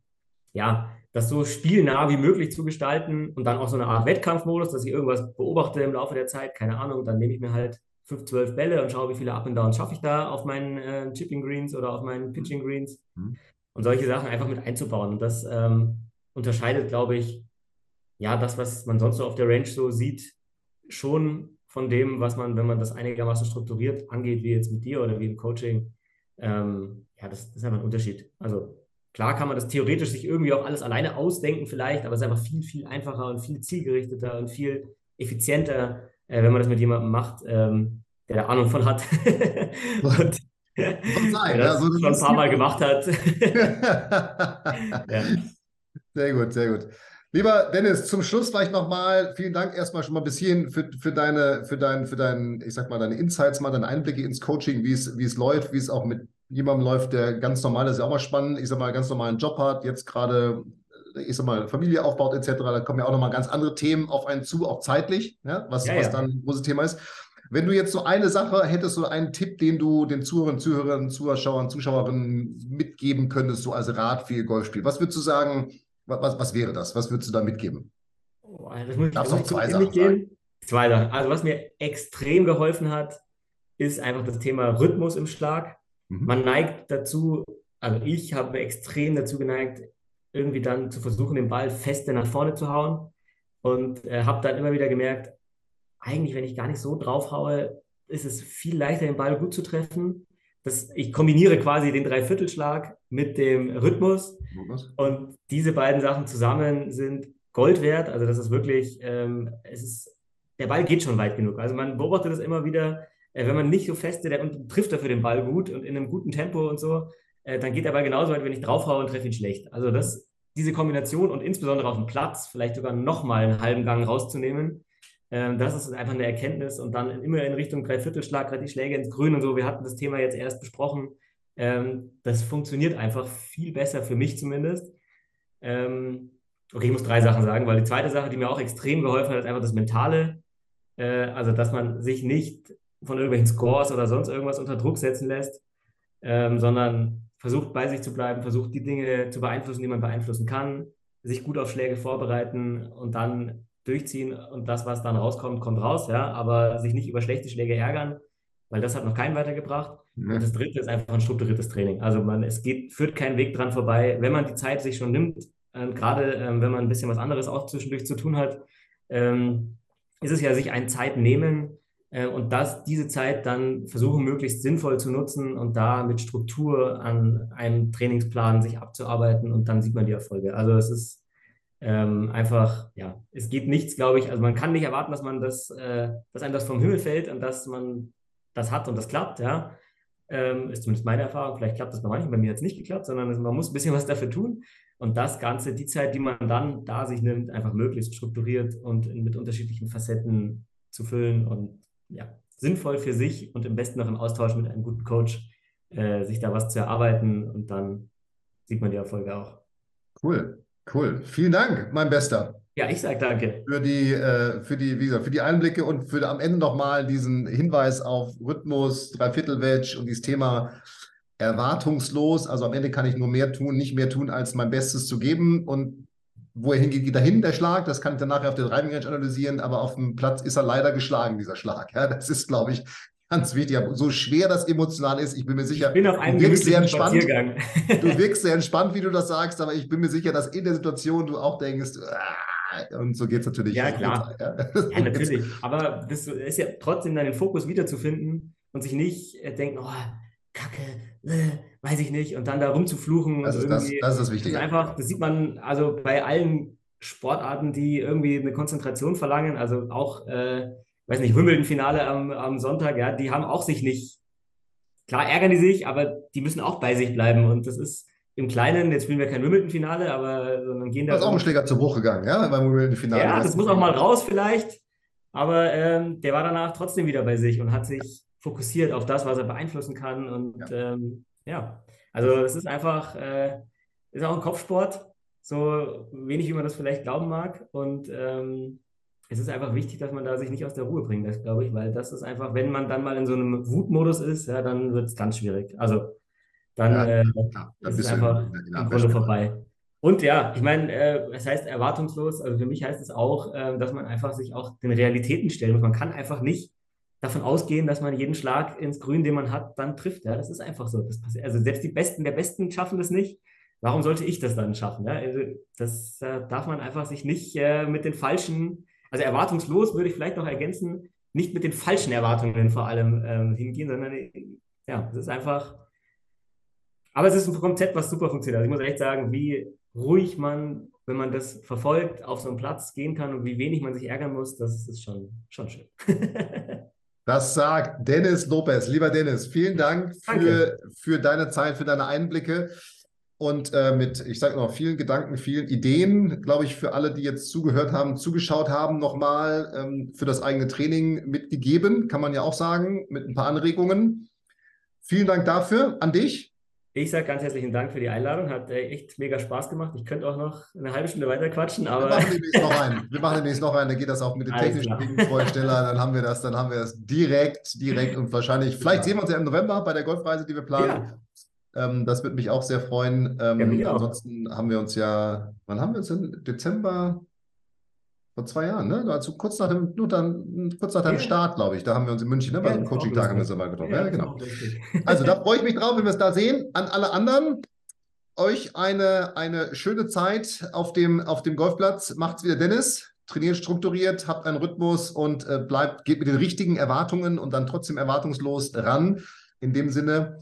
[SPEAKER 2] ja, das so spielnah wie möglich zu gestalten und dann auch so eine Art Wettkampfmodus, dass ich irgendwas beobachte im Laufe der Zeit, keine Ahnung, dann nehme ich mir halt 5, 12 Bälle und schaue, wie viele Up and Downs schaffe ich da auf meinen äh, Chipping Greens oder auf meinen Pitching Greens mhm. und solche Sachen einfach mit einzubauen. Und das ähm, unterscheidet, glaube ich, ja, das, was man sonst so auf der Range so sieht, schon von dem, was man, wenn man das einigermaßen strukturiert angeht, wie jetzt mit dir oder wie im Coaching. Ähm, ja, das, das ist einfach ein Unterschied. Also Klar kann man das theoretisch sich irgendwie auch alles alleine ausdenken vielleicht, aber es ist einfach viel, viel einfacher und viel zielgerichteter und viel effizienter, äh, wenn man das mit jemandem macht, ähm, der da Ahnung von hat. *laughs* und sein, der das ja, so schon ein paar Mal gemacht hat. *laughs*
[SPEAKER 1] ja. Sehr gut, sehr gut. Lieber Dennis, zum Schluss vielleicht nochmal vielen Dank erstmal schon mal bis hierhin für, für deine, für dein, für deinen, ich sag mal, deine Insights, mal deine Einblicke ins Coaching, wie es, wie es läuft, wie es auch mit jemandem läuft, der ganz normal ist, ja auch mal spannend, ich sag mal, ganz normalen Job hat, jetzt gerade, ich sag mal, Familie aufbaut, etc. Da kommen ja auch nochmal ganz andere Themen auf einen zu, auch zeitlich, ja, was, ja, was dann ein großes Thema ist. Wenn du jetzt so eine Sache hättest, so einen Tipp, den du den Zuhörern, Zuhörern, Zuschauern, Zuschauerinnen mitgeben könntest, so als Rat für ihr Golfspiel, was würdest du sagen, was, was wäre das? Was würdest du da mitgeben?
[SPEAKER 2] Oh, das muss ich Darfst auch zwei Sachen mitgeben. Zwei Sachen. Also was mir extrem geholfen hat, ist einfach das Thema Rhythmus im Schlag. Mhm. Man neigt dazu, also ich habe extrem dazu geneigt, irgendwie dann zu versuchen, den Ball feste nach vorne zu hauen und äh, habe dann immer wieder gemerkt, eigentlich, wenn ich gar nicht so drauf haue, ist es viel leichter, den Ball gut zu treffen. Das, ich kombiniere quasi den Dreiviertelschlag mit dem Rhythmus und diese beiden Sachen zusammen sind Gold wert. Also das ist wirklich, ähm, es ist, der Ball geht schon weit genug. Also man beobachtet das immer wieder, äh, wenn man nicht so feste, der und trifft dafür den Ball gut und in einem guten Tempo und so, äh, dann geht der Ball genauso weit, wenn ich draufhaue und treffe ihn schlecht. Also das, diese Kombination und insbesondere auf dem Platz vielleicht sogar nochmal einen halben Gang rauszunehmen, äh, das ist einfach eine Erkenntnis und dann immer in Richtung Dreiviertelschlag, gerade die Schläge ins Grün und so. Wir hatten das Thema jetzt erst besprochen. Ähm, das funktioniert einfach viel besser für mich zumindest. Ähm, okay, ich muss drei Sachen sagen, weil die zweite Sache, die mir auch extrem geholfen hat, ist einfach das Mentale. Äh, also, dass man sich nicht von irgendwelchen Scores oder sonst irgendwas unter Druck setzen lässt, ähm, sondern versucht bei sich zu bleiben, versucht die Dinge zu beeinflussen, die man beeinflussen kann, sich gut auf Schläge vorbereiten und dann durchziehen und das, was dann rauskommt, kommt raus, ja, aber sich nicht über schlechte Schläge ärgern, weil das hat noch keinen weitergebracht. Mhm. Und das dritte ist einfach ein strukturiertes Training. Also man, es geht, führt kein Weg dran vorbei, wenn man die Zeit sich schon nimmt, äh, gerade ähm, wenn man ein bisschen was anderes auch zwischendurch zu tun hat, ähm, ist es ja sich ein Zeit nehmen, und das, diese Zeit dann versuchen, möglichst sinnvoll zu nutzen und da mit Struktur an einem Trainingsplan sich abzuarbeiten und dann sieht man die Erfolge. Also es ist ähm, einfach, ja, es geht nichts, glaube ich. Also man kann nicht erwarten, dass man das, äh, dass einem das vom Himmel fällt und dass man das hat und das klappt, ja. Ähm, ist zumindest meine Erfahrung. Vielleicht klappt das bei manchen, bei mir hat es nicht geklappt, sondern man muss ein bisschen was dafür tun. Und das Ganze, die Zeit, die man dann da sich nimmt, einfach möglichst strukturiert und mit unterschiedlichen Facetten zu füllen und ja, sinnvoll für sich und im besten noch im Austausch mit einem guten Coach, äh, sich da was zu erarbeiten und dann sieht man die Erfolge auch.
[SPEAKER 1] Cool, cool. Vielen Dank, mein Bester.
[SPEAKER 2] Ja, ich sage danke.
[SPEAKER 1] Für die, äh, für die, wie gesagt, für die Einblicke und für am Ende nochmal diesen Hinweis auf Rhythmus, Dreiviertel-Wedge und dieses Thema erwartungslos. Also am Ende kann ich nur mehr tun, nicht mehr tun, als mein Bestes zu geben. Und wo er hingeht, geht dahin, der Schlag. Das kann ich dann nachher auf der Driving Range analysieren, aber auf dem Platz ist er leider geschlagen, dieser Schlag. Ja, das ist, glaube ich, ganz wichtig. So schwer das emotional ist, ich bin mir sicher,
[SPEAKER 2] ich bin
[SPEAKER 1] du wirkst sehr entspannt. du *laughs* wirkst sehr entspannt, wie du das sagst, aber ich bin mir sicher, dass in der Situation du auch denkst, ah, und so geht es natürlich.
[SPEAKER 2] Ja, klar. Ja. ja, *laughs* natürlich. Aber das ist ja trotzdem dann den Fokus wiederzufinden und sich nicht äh, denken, oh, Kacke, äh, weiß ich nicht, und dann da rumzufluchen.
[SPEAKER 1] Das ist, das, das, ist das Wichtige.
[SPEAKER 2] Das einfach, das sieht man also bei allen Sportarten, die irgendwie eine Konzentration verlangen, also auch, äh, weiß nicht, Wimbledon-Finale am, am Sonntag, ja, die haben auch sich nicht, klar ärgern die sich, aber die müssen auch bei sich bleiben und das ist im Kleinen, jetzt spielen wir kein Wimbledon-Finale, aber sondern gehen da.
[SPEAKER 1] Da ist auch ein Schläger zu Bruch gegangen, ja, beim Wimbledon-Finale.
[SPEAKER 2] Ja, das muss auch mal raus vielleicht, aber ähm, der war danach trotzdem wieder bei sich und hat sich fokussiert auf das, was er beeinflussen kann. Und ja, ähm, ja. also es ist einfach, äh, ist auch ein Kopfsport, so wenig wie man das vielleicht glauben mag. Und ähm, es ist einfach wichtig, dass man da sich nicht aus der Ruhe bringen lässt, glaube ich, weil das ist einfach, wenn man dann mal in so einem Wutmodus ist, ja, dann wird es ganz schwierig. Also dann, ja, äh, ja, dann ist es einfach im Grunde vorbei. Und ja, ich meine, äh, es heißt erwartungslos, also für mich heißt es auch, äh, dass man einfach sich auch den Realitäten stellen muss. Man kann einfach nicht davon ausgehen, dass man jeden Schlag ins Grün, den man hat, dann trifft. Ja, das ist einfach so. Das passiert. Also selbst die Besten der Besten schaffen das nicht. Warum sollte ich das dann schaffen? Ja, also das äh, darf man einfach sich nicht äh, mit den falschen, also erwartungslos würde ich vielleicht noch ergänzen, nicht mit den falschen Erwartungen vor allem ähm, hingehen, sondern ja, es ist einfach. Aber es ist ein Konzept, was super funktioniert. Also ich muss echt sagen, wie ruhig man, wenn man das verfolgt, auf so einen Platz gehen kann und wie wenig man sich ärgern muss, das ist schon, schon schön. *laughs*
[SPEAKER 1] Das sagt Dennis Lopez. Lieber Dennis, vielen Dank für, für deine Zeit, für deine Einblicke und äh, mit, ich sage noch, vielen Gedanken, vielen Ideen, glaube ich, für alle, die jetzt zugehört haben, zugeschaut haben, nochmal ähm, für das eigene Training mitgegeben, kann man ja auch sagen, mit ein paar Anregungen. Vielen Dank dafür an dich.
[SPEAKER 2] Ich sage ganz herzlichen Dank für die Einladung. Hat äh, echt mega Spaß gemacht. Ich könnte auch noch eine halbe Stunde weiter quatschen, aber.
[SPEAKER 1] Wir machen demnächst noch einen. Wir machen *laughs* demnächst noch einen. Dann geht das auch mit den technischen Dingen schneller. Dann haben wir das, dann haben wir das direkt, direkt und wahrscheinlich. Vielleicht sehen wir uns ja im November bei der Golfreise, die wir planen. Ja. Ähm, das würde mich auch sehr freuen. Ähm, ja, ansonsten haben wir uns ja, wann haben wir uns denn? Dezember vor zwei Jahren, ne? Also kurz nach dem, nur dann, kurz nach deinem ja. Start, glaube ich. Da haben wir uns in München, ne? Bei ja, dem Coaching-Tag haben wir uns mal getroffen. Ja, ja genau. *laughs* Also da freue ich mich drauf, wenn wir es da sehen. An alle anderen, euch eine, eine schöne Zeit auf dem, auf dem Golfplatz. Macht's wieder Dennis. Trainiert strukturiert, habt einen Rhythmus und äh, bleibt, geht mit den richtigen Erwartungen und dann trotzdem erwartungslos ran. In dem Sinne,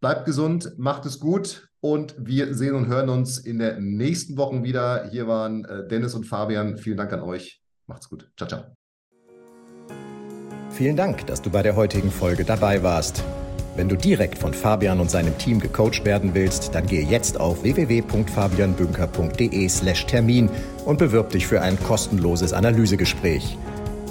[SPEAKER 1] bleibt gesund, macht es gut und wir sehen und hören uns in der nächsten Woche wieder. Hier waren äh, Dennis und Fabian. Vielen Dank an euch. Macht's gut. Ciao, ciao.
[SPEAKER 3] Vielen Dank, dass du bei der heutigen Folge dabei warst. Wenn du direkt von Fabian und seinem Team gecoacht werden willst, dann gehe jetzt auf www.fabianbünker.de/termin und bewirb dich für ein kostenloses Analysegespräch.